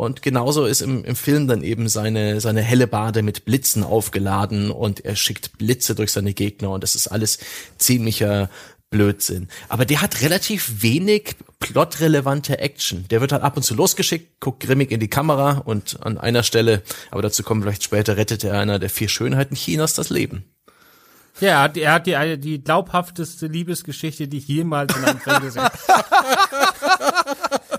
Und genauso ist im, im Film dann eben seine, seine helle Bade mit Blitzen aufgeladen und er schickt Blitze durch seine Gegner und das ist alles ziemlicher Blödsinn. Aber der hat relativ wenig plotrelevante Action. Der wird halt ab und zu losgeschickt, guckt grimmig in die Kamera und an einer Stelle, aber dazu kommen wir vielleicht später, rettet er einer der vier Schönheiten Chinas das Leben. Ja, er hat, er hat die, die glaubhafteste Liebesgeschichte, die ich jemals in einem Film gesehen habe.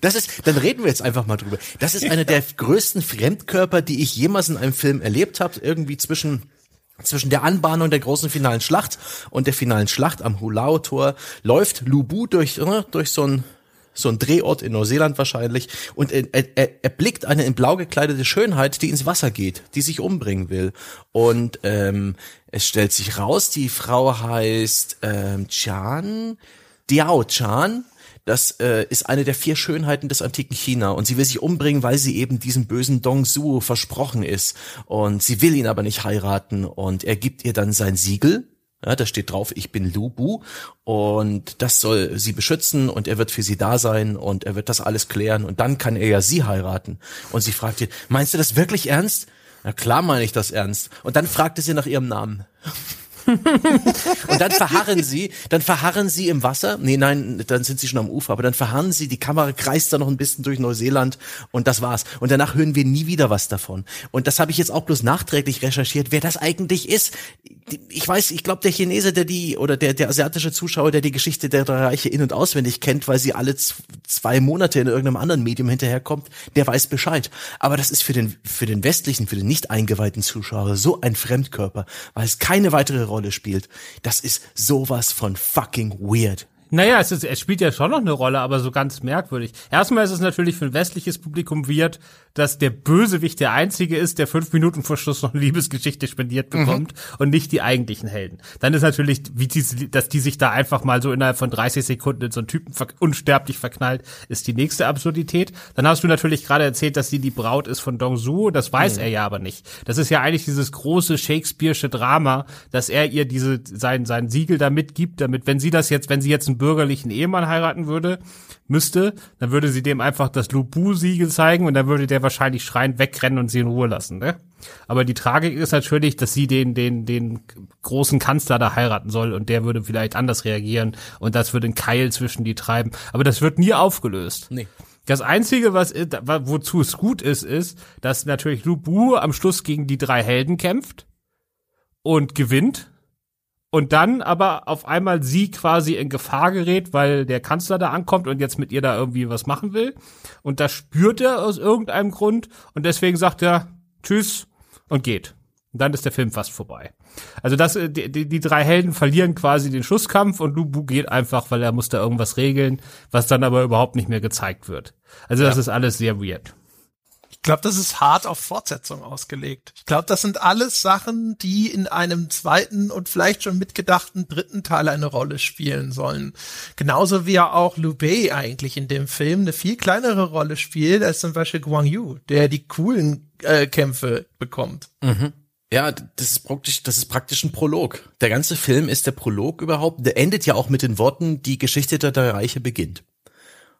Das ist, dann reden wir jetzt einfach mal drüber. Das ist einer der größten Fremdkörper, die ich jemals in einem Film erlebt habe. Irgendwie zwischen zwischen der Anbahnung der großen finalen Schlacht und der finalen Schlacht am Hulao-Tor läuft Lubu durch, äh, durch so ein so ein Drehort in Neuseeland wahrscheinlich und er, er, er blickt eine in blau gekleidete Schönheit, die ins Wasser geht, die sich umbringen will und ähm, es stellt sich raus, die Frau heißt ähm, Chan Diao Chan das äh, ist eine der vier Schönheiten des antiken China und sie will sich umbringen, weil sie eben diesem bösen Dong Su versprochen ist und sie will ihn aber nicht heiraten und er gibt ihr dann sein Siegel. Ja, da steht drauf, ich bin Lu Bu und das soll sie beschützen und er wird für sie da sein und er wird das alles klären und dann kann er ja sie heiraten. Und sie fragt ihn, meinst du das wirklich ernst? Na klar meine ich das ernst. Und dann fragte sie nach ihrem Namen. Und dann verharren sie, dann verharren sie im Wasser. Nee, nein, dann sind sie schon am Ufer, aber dann verharren sie, die Kamera kreist da noch ein bisschen durch Neuseeland und das war's. Und danach hören wir nie wieder was davon. Und das habe ich jetzt auch bloß nachträglich recherchiert, wer das eigentlich ist. Ich weiß, ich glaube, der Chinese, der die, oder der, der asiatische Zuschauer, der die Geschichte der drei Reiche in- und auswendig kennt, weil sie alle zwei Monate in irgendeinem anderen Medium hinterherkommt, der weiß Bescheid. Aber das ist für den, für den westlichen, für den nicht eingeweihten Zuschauer so ein Fremdkörper, weil es keine weitere Rolle spielt. Das ist sowas von fucking weird. Naja, es, ist, es spielt ja schon noch eine Rolle, aber so ganz merkwürdig. Erstmal ist es natürlich für ein westliches Publikum weird, dass der Bösewicht der Einzige ist, der fünf Minuten vor Schluss noch eine Liebesgeschichte spendiert bekommt und nicht die eigentlichen Helden. Dann ist natürlich, wie die, dass die sich da einfach mal so innerhalb von 30 Sekunden in so einen Typen ver unsterblich verknallt, ist die nächste Absurdität. Dann hast du natürlich gerade erzählt, dass sie die Braut ist von Dong Su, das weiß er ja aber nicht. Das ist ja eigentlich dieses große Shakespeare'sche Drama, dass er ihr diese, sein, sein Siegel da mitgibt, damit, wenn sie das jetzt, wenn sie jetzt einen bürgerlichen Ehemann heiraten würde, müsste, dann würde sie dem einfach das Lubu-Siegel zeigen und dann würde der wahrscheinlich schreiend wegrennen und sie in Ruhe lassen, ne? Aber die Tragik ist natürlich, dass sie den, den, den großen Kanzler da heiraten soll und der würde vielleicht anders reagieren und das würde einen Keil zwischen die treiben. Aber das wird nie aufgelöst. Nee. Das Einzige, was, wozu es gut ist, ist, dass natürlich Lubu am Schluss gegen die drei Helden kämpft und gewinnt und dann aber auf einmal sie quasi in Gefahr gerät, weil der Kanzler da ankommt und jetzt mit ihr da irgendwie was machen will. Und das spürt er aus irgendeinem Grund und deswegen sagt er Tschüss und geht. Und dann ist der Film fast vorbei. Also das, äh, die, die, die drei Helden verlieren quasi den Schusskampf und Lubu geht einfach, weil er muss da irgendwas regeln, was dann aber überhaupt nicht mehr gezeigt wird. Also das ja. ist alles sehr weird. Ich glaube, das ist hart auf Fortsetzung ausgelegt. Ich glaube, das sind alles Sachen, die in einem zweiten und vielleicht schon mitgedachten dritten Teil eine Rolle spielen sollen. Genauso wie ja auch Liu Bei eigentlich in dem Film eine viel kleinere Rolle spielt als zum Beispiel Guang Yu, der die coolen äh, Kämpfe bekommt. Mhm. Ja, das ist praktisch, das ist praktisch ein Prolog. Der ganze Film ist der Prolog überhaupt. Der endet ja auch mit den Worten, die Geschichte der Reiche beginnt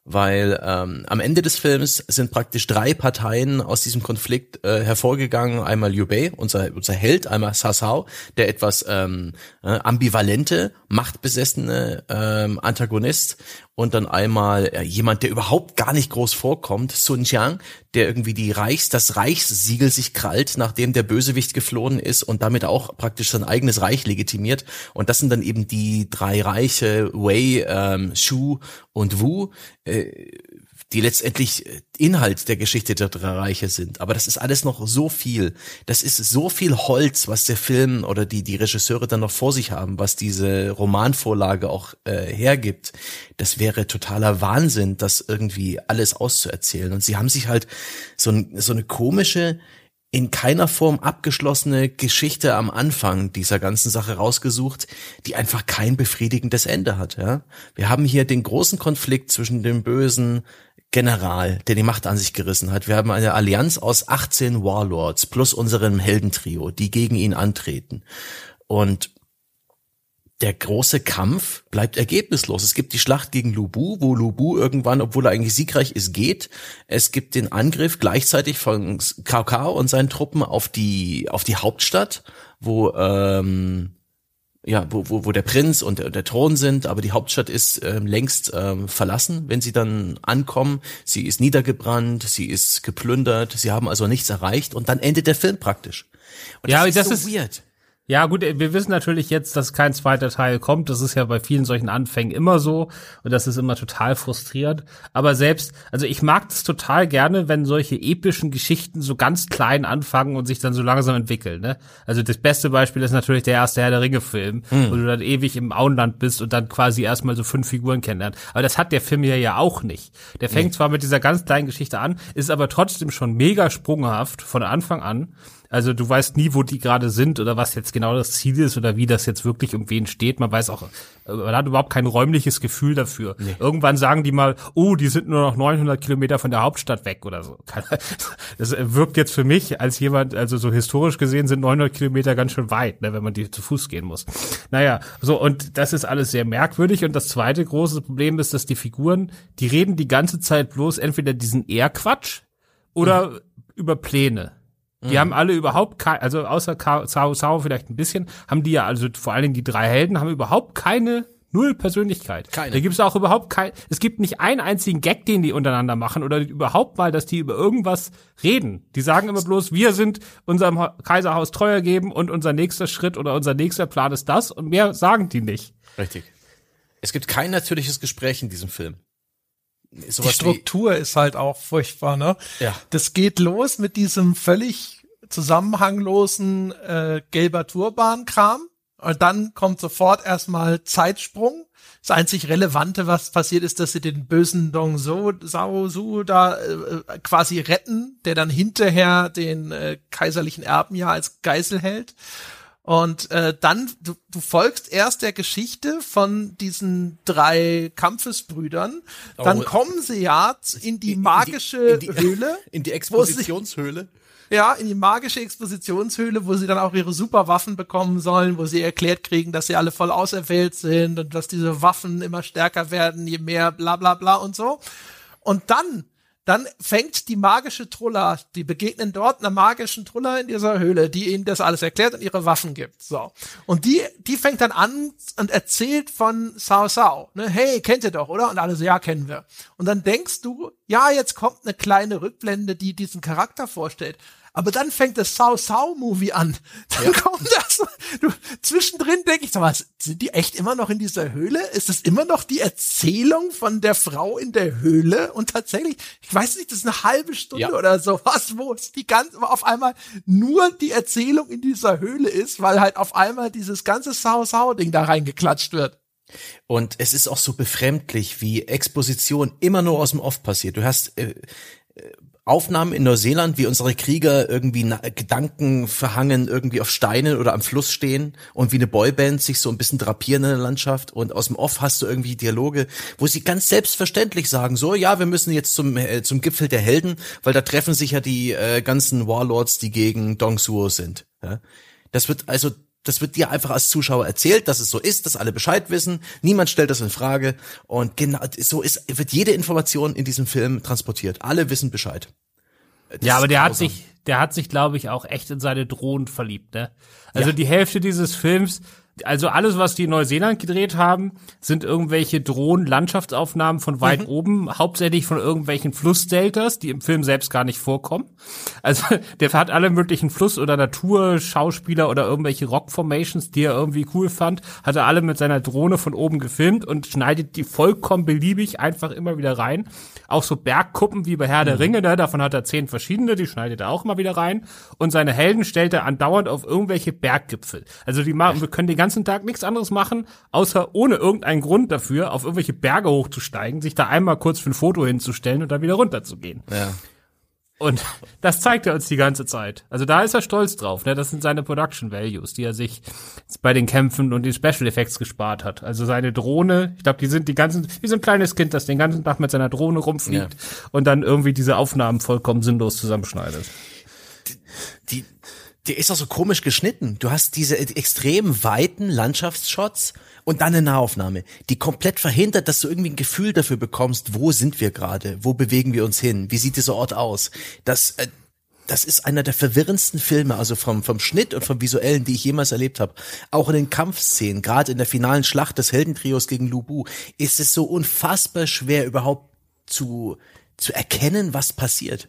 weil ähm, am Ende des Films sind praktisch drei Parteien aus diesem Konflikt äh, hervorgegangen. Einmal Liu Bei, unser, unser Held, einmal Sasao, der etwas ähm, äh, ambivalente, machtbesessene ähm, Antagonist und dann einmal äh, jemand, der überhaupt gar nicht groß vorkommt, Sun Jiang, der irgendwie die Reichs, das Reichssiegel sich krallt, nachdem der Bösewicht geflohen ist und damit auch praktisch sein eigenes Reich legitimiert. Und das sind dann eben die drei Reiche, Wei, ähm, Shu und Wu, äh, die letztendlich äh, Inhalt der Geschichte der drei Reiche sind. Aber das ist alles noch so viel. Das ist so viel Holz, was der Film oder die, die Regisseure dann noch vor sich haben, was diese Romanvorlage auch äh, hergibt. Das wäre totaler Wahnsinn, das irgendwie alles auszuerzählen. Und sie haben sich halt so, ein, so eine komische, in keiner Form abgeschlossene Geschichte am Anfang dieser ganzen Sache rausgesucht, die einfach kein befriedigendes Ende hat. Ja? Wir haben hier den großen Konflikt zwischen dem bösen General, der die Macht an sich gerissen hat. Wir haben eine Allianz aus 18 Warlords plus unserem Heldentrio, die gegen ihn antreten. Und der große Kampf bleibt ergebnislos. Es gibt die Schlacht gegen Lubu, wo Lubu irgendwann, obwohl er eigentlich siegreich ist, geht. Es gibt den Angriff gleichzeitig von Cao und seinen Truppen auf die auf die Hauptstadt, wo ähm, ja, wo, wo, wo der Prinz und der, der Thron sind, aber die Hauptstadt ist ähm, längst ähm, verlassen, wenn sie dann ankommen. Sie ist niedergebrannt, sie ist geplündert, sie haben also nichts erreicht und dann endet der Film praktisch. Und ja, das, ist das so ist weird. Ja, gut, wir wissen natürlich jetzt, dass kein zweiter Teil kommt. Das ist ja bei vielen solchen Anfängen immer so. Und das ist immer total frustriert. Aber selbst, also ich mag das total gerne, wenn solche epischen Geschichten so ganz klein anfangen und sich dann so langsam entwickeln. Ne? Also das beste Beispiel ist natürlich der erste Herr der Ringe-Film, mhm. wo du dann ewig im Auenland bist und dann quasi erstmal so fünf Figuren kennenlernst. Aber das hat der Film ja ja auch nicht. Der fängt mhm. zwar mit dieser ganz kleinen Geschichte an, ist aber trotzdem schon mega sprunghaft von Anfang an also du weißt nie, wo die gerade sind oder was jetzt genau das Ziel ist oder wie das jetzt wirklich um wen steht. Man weiß auch, äh, man hat überhaupt kein räumliches Gefühl dafür. Nee. Irgendwann sagen die mal, oh, die sind nur noch 900 Kilometer von der Hauptstadt weg oder so. Das wirkt jetzt für mich als jemand, also so historisch gesehen sind 900 Kilometer ganz schön weit, ne, wenn man die zu Fuß gehen muss. Naja, so und das ist alles sehr merkwürdig. Und das zweite große Problem ist, dass die Figuren, die reden die ganze Zeit bloß entweder diesen Ehrquatsch oder mhm. über Pläne. Die mhm. haben alle überhaupt kein, also außer Sao Sao vielleicht ein bisschen, haben die ja, also vor allen Dingen die drei Helden, haben überhaupt keine Null Persönlichkeit. Keine. Da gibt es auch überhaupt kein, es gibt nicht einen einzigen Gag, den die untereinander machen oder überhaupt mal, dass die über irgendwas reden. Die sagen immer bloß, wir sind unserem Kaiserhaus treuer geben und unser nächster Schritt oder unser nächster Plan ist das und mehr sagen die nicht. Richtig. Es gibt kein natürliches Gespräch in diesem Film. Sowas die Struktur ist halt auch furchtbar, ne? Ja. Das geht los mit diesem völlig zusammenhanglosen äh, gelber Turban-Kram. Und dann kommt sofort erstmal Zeitsprung. Das einzig Relevante, was passiert ist, dass sie den bösen Dong So, Sao Su da äh, quasi retten, der dann hinterher den äh, kaiserlichen Erben ja als Geisel hält. Und äh, dann, du, du folgst erst der Geschichte von diesen drei Kampfesbrüdern, dann oh, kommen sie ja in die magische in die, in die, Höhle. In die Expositionshöhle. Ja, in die magische Expositionshöhle, wo sie dann auch ihre Superwaffen bekommen sollen, wo sie erklärt kriegen, dass sie alle voll auserwählt sind und dass diese Waffen immer stärker werden, je mehr bla bla bla und so. Und dann dann fängt die magische Trulla, die begegnen dort einer magischen Trulla in dieser Höhle, die ihnen das alles erklärt und ihre Waffen gibt. So. Und die, die fängt dann an und erzählt von Sao Sao. Ne? Hey, kennt ihr doch, oder? Und alle so, ja, kennen wir. Und dann denkst du, ja, jetzt kommt eine kleine Rückblende, die diesen Charakter vorstellt. Aber dann fängt das Sao Sao Movie an. Dann ja. kommt das. Du, zwischendrin denke ich, sag mal, sind die echt immer noch in dieser Höhle? Ist das immer noch die Erzählung von der Frau in der Höhle? Und tatsächlich, ich weiß nicht, das ist eine halbe Stunde ja. oder so was, wo es die ganze, auf einmal nur die Erzählung in dieser Höhle ist, weil halt auf einmal dieses ganze Sao Sao Ding da reingeklatscht wird. Und es ist auch so befremdlich, wie Exposition immer nur aus dem Off passiert. Du hast äh, äh Aufnahmen in Neuseeland, wie unsere Krieger irgendwie Gedanken verhangen, irgendwie auf Steinen oder am Fluss stehen und wie eine Boyband sich so ein bisschen drapieren in der Landschaft und aus dem Off hast du irgendwie Dialoge, wo sie ganz selbstverständlich sagen, so, ja, wir müssen jetzt zum, äh, zum Gipfel der Helden, weil da treffen sich ja die äh, ganzen Warlords, die gegen Dong Suo sind. Ja? Das wird also das wird dir einfach als Zuschauer erzählt, dass es so ist, dass alle Bescheid wissen. Niemand stellt das in Frage. Und genau so ist, wird jede Information in diesem Film transportiert. Alle wissen Bescheid. Das ja, aber der grausam. hat sich, der hat sich, glaube ich, auch echt in seine Drohnen verliebt, ne? Also ja. die Hälfte dieses Films also alles, was die in Neuseeland gedreht haben, sind irgendwelche Drohnen-Landschaftsaufnahmen von weit mhm. oben, hauptsächlich von irgendwelchen Flussdeltas, die im Film selbst gar nicht vorkommen. Also der hat alle möglichen Fluss- oder Naturschauspieler oder irgendwelche Rock-Formations, die er irgendwie cool fand, hat er alle mit seiner Drohne von oben gefilmt und schneidet die vollkommen beliebig einfach immer wieder rein. Auch so Bergkuppen wie bei Herr mhm. der Ringe, ne? davon hat er zehn verschiedene, die schneidet er auch immer wieder rein. Und seine Helden stellt er andauernd auf irgendwelche Berggipfel. Also die machen, wir können die ganzen Tag nichts anderes machen, außer ohne irgendeinen Grund dafür, auf irgendwelche Berge hochzusteigen, sich da einmal kurz für ein Foto hinzustellen und dann wieder runterzugehen. Ja. Und das zeigt er uns die ganze Zeit. Also da ist er stolz drauf. Ne? Das sind seine Production Values, die er sich bei den Kämpfen und den Special Effects gespart hat. Also seine Drohne, ich glaube, die sind die ganzen, wie so ein kleines Kind, das den ganzen Tag mit seiner Drohne rumfliegt ja. und dann irgendwie diese Aufnahmen vollkommen sinnlos zusammenschneidet. Die, die, der ist auch so komisch geschnitten. Du hast diese extrem weiten Landschaftsshots und dann eine Nahaufnahme, die komplett verhindert, dass du irgendwie ein Gefühl dafür bekommst, wo sind wir gerade, wo bewegen wir uns hin, wie sieht dieser Ort aus. Das, äh, das ist einer der verwirrendsten Filme, also vom, vom Schnitt und vom Visuellen, die ich jemals erlebt habe. Auch in den Kampfszenen, gerade in der finalen Schlacht des Heldentrios gegen Lubu, ist es so unfassbar schwer überhaupt zu, zu erkennen, was passiert.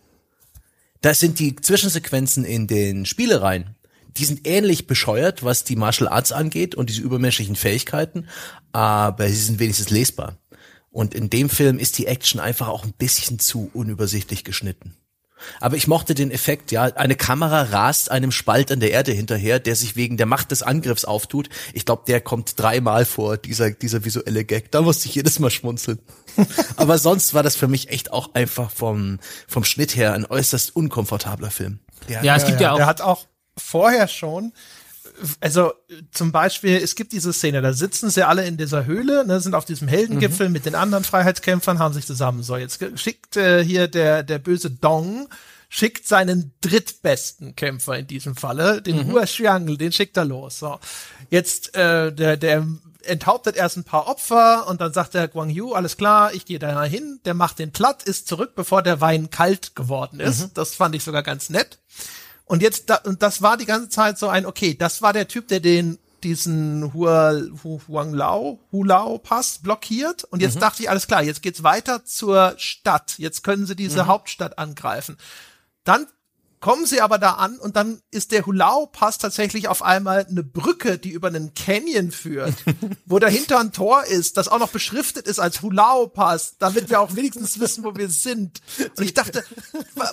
Das sind die Zwischensequenzen in den Spielereien. Die sind ähnlich bescheuert, was die Martial Arts angeht und diese übermenschlichen Fähigkeiten, aber sie sind wenigstens lesbar. Und in dem Film ist die Action einfach auch ein bisschen zu unübersichtlich geschnitten. Aber ich mochte den Effekt, ja, eine Kamera rast einem Spalt an der Erde hinterher, der sich wegen der Macht des Angriffs auftut. Ich glaube, der kommt dreimal vor, dieser, dieser visuelle Gag. Da musste ich jedes Mal schmunzeln. Aber sonst war das für mich echt auch einfach vom, vom Schnitt her ein äußerst unkomfortabler Film. Der, ja, es gibt ja, ja auch. Der hat auch vorher schon also zum Beispiel, es gibt diese Szene, da sitzen sie alle in dieser Höhle, ne, sind auf diesem Heldengipfel mhm. mit den anderen Freiheitskämpfern, haben sich zusammen. So, jetzt schickt äh, hier der, der böse Dong, schickt seinen drittbesten Kämpfer in diesem Falle, den mhm. Hua Xiang, den schickt er los. So, jetzt äh, der, der enthauptet erst ein paar Opfer und dann sagt der Guang Yu, alles klar, ich gehe da hin, der macht den platt, ist zurück, bevor der Wein kalt geworden ist. Mhm. Das fand ich sogar ganz nett. Und jetzt, da, und das war die ganze Zeit so ein, okay, das war der Typ, der den diesen Hua, Hu, Huang Lao, Hu Lao Pass blockiert. Und jetzt mhm. dachte ich, alles klar, jetzt geht's weiter zur Stadt. Jetzt können sie diese mhm. Hauptstadt angreifen. Dann kommen sie aber da an und dann ist der Hulau-Pass tatsächlich auf einmal eine Brücke, die über einen Canyon führt, wo dahinter ein Tor ist, das auch noch beschriftet ist als Hulau-Pass, damit wir auch wenigstens wissen, wo wir sind. Und ich dachte,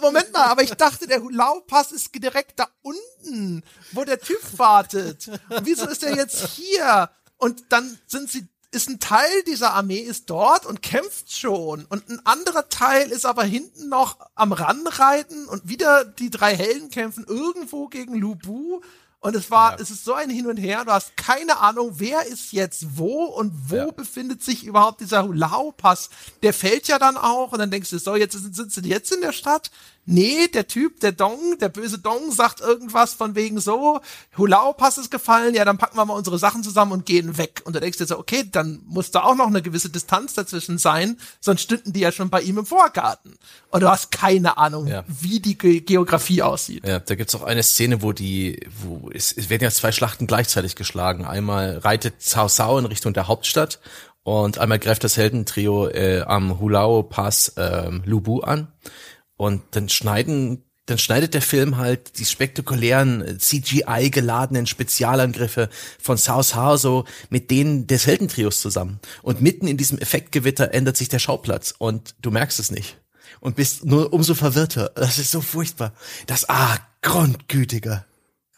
Moment mal, aber ich dachte, der Hulau-Pass ist direkt da unten, wo der Typ wartet. Und wieso ist er jetzt hier? Und dann sind sie ist ein Teil dieser Armee ist dort und kämpft schon und ein anderer Teil ist aber hinten noch am Ranreiten und wieder die drei Helden kämpfen irgendwo gegen Lubu und es war, ja. es ist so ein Hin und Her. Du hast keine Ahnung, wer ist jetzt wo und wo ja. befindet sich überhaupt dieser Hulao-Pass. Der fällt ja dann auch und dann denkst du, so, jetzt sind, sind sie jetzt in der Stadt? Nee, der Typ, der Dong, der böse Dong sagt irgendwas von wegen so, Hulao-Pass ist gefallen, ja, dann packen wir mal unsere Sachen zusammen und gehen weg. Und du denkst dir so, okay, dann muss da auch noch eine gewisse Distanz dazwischen sein, sonst stünden die ja schon bei ihm im Vorgarten. Und du hast keine Ahnung, ja. wie die Ge Geografie aussieht. Ja, da gibt's auch eine Szene, wo die, wo es, es werden ja zwei Schlachten gleichzeitig geschlagen. Einmal reitet Cao Cao in Richtung der Hauptstadt und einmal greift das Heldentrio äh, am Hulao Pass ähm, Lubu an. Und dann schneiden dann schneidet der Film halt die spektakulären CGI geladenen Spezialangriffe von South Harso mit denen des Heldentrios zusammen. Und mitten in diesem Effektgewitter ändert sich der Schauplatz und du merkst es nicht. Und bist nur umso verwirrter. Das ist so furchtbar. Das, ah, grundgütiger.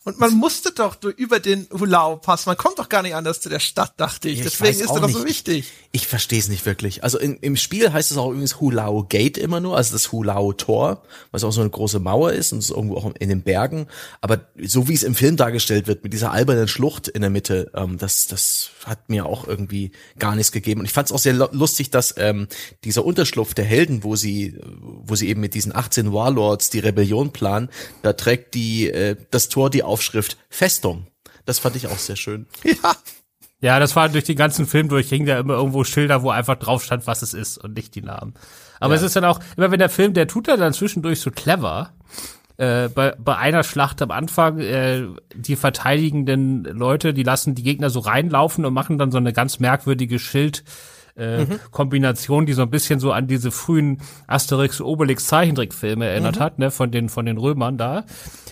Und man musste doch über den Hulao Pass. Man kommt doch gar nicht anders zu der Stadt, dachte ich. Ja, ich Deswegen ist er doch nicht. so wichtig. Ich verstehe es nicht wirklich. Also in, im Spiel heißt es auch übrigens Hulao Gate immer nur, also das Hulao Tor, was auch so eine große Mauer ist und ist irgendwo auch in den Bergen. Aber so wie es im Film dargestellt wird, mit dieser albernen Schlucht in der Mitte, ähm, das, das hat mir auch irgendwie gar nichts gegeben. Und ich fand es auch sehr lustig, dass ähm, dieser Unterschlupf der Helden, wo sie, wo sie eben mit diesen 18 Warlords die Rebellion planen, da trägt die äh, das Tor die Aufschrift Festung. Das fand ich auch sehr schön. Ja. Ja, das war durch den ganzen Film durch, hing da immer irgendwo Schilder, wo einfach drauf stand, was es ist und nicht die Namen. Aber Ja. es ist dann auch, immer wenn der Film, der tut er dann zwischendurch so clever, äh, bei, bei einer Schlacht am Anfang, äh, die verteidigenden Leute, die lassen die Gegner so reinlaufen und machen dann so eine ganz merkwürdige Schild, äh, Kombination, die so ein bisschen so an diese frühen Asterix Obelix Zeichentrickfilme erinnert hat, ne, von den von den Römern da.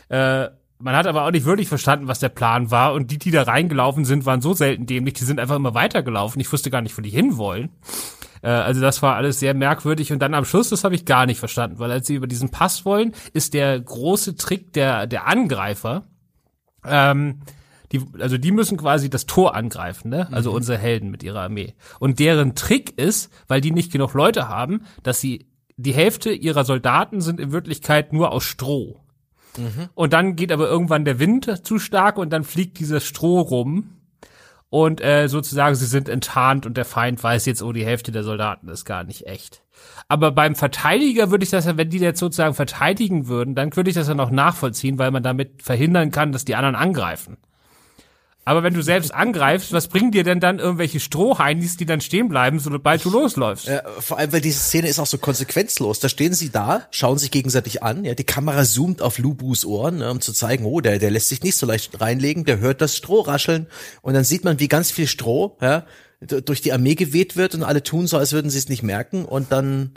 Äh, man hat aber auch nicht wirklich verstanden, was der Plan war und die, die da reingelaufen sind, waren so selten dämlich, die sind einfach immer weitergelaufen. Ich wusste gar nicht, wo die hinwollen. Äh, also das war alles sehr merkwürdig und dann am Schluss, das habe ich gar nicht verstanden, weil als sie über diesen Pass wollen, ist der große Trick der der Angreifer, ähm, die, also die müssen quasi das Tor angreifen, ne? Also unsere Helden mit ihrer Armee. Und deren Trick ist, weil die nicht genug Leute haben, dass sie die Hälfte ihrer Soldaten sind in Wirklichkeit nur aus Stroh. Und dann geht aber irgendwann der Wind zu stark und dann fliegt dieses Stroh rum. Und äh, sozusagen, sie sind enttarnt und der Feind weiß jetzt, oh, die Hälfte der Soldaten ist gar nicht echt. Aber beim Verteidiger würde ich das ja, wenn die jetzt sozusagen verteidigen würden, dann würde ich das ja noch nachvollziehen, weil man damit verhindern kann, dass die anderen angreifen. Aber wenn du selbst angreifst, was bringen dir denn dann irgendwelche Strohheinis, die dann stehen bleiben, sobald du losläufst? Ja, vor allem, weil diese Szene ist auch so konsequenzlos. Da stehen sie da, schauen sich gegenseitig an. Ja, die Kamera zoomt auf Lubus Ohren, ne, um zu zeigen, oh, der, der lässt sich nicht so leicht reinlegen. Der hört das Stroh rascheln und dann sieht man, wie ganz viel Stroh ja, durch die Armee geweht wird und alle tun so, als würden sie es nicht merken und dann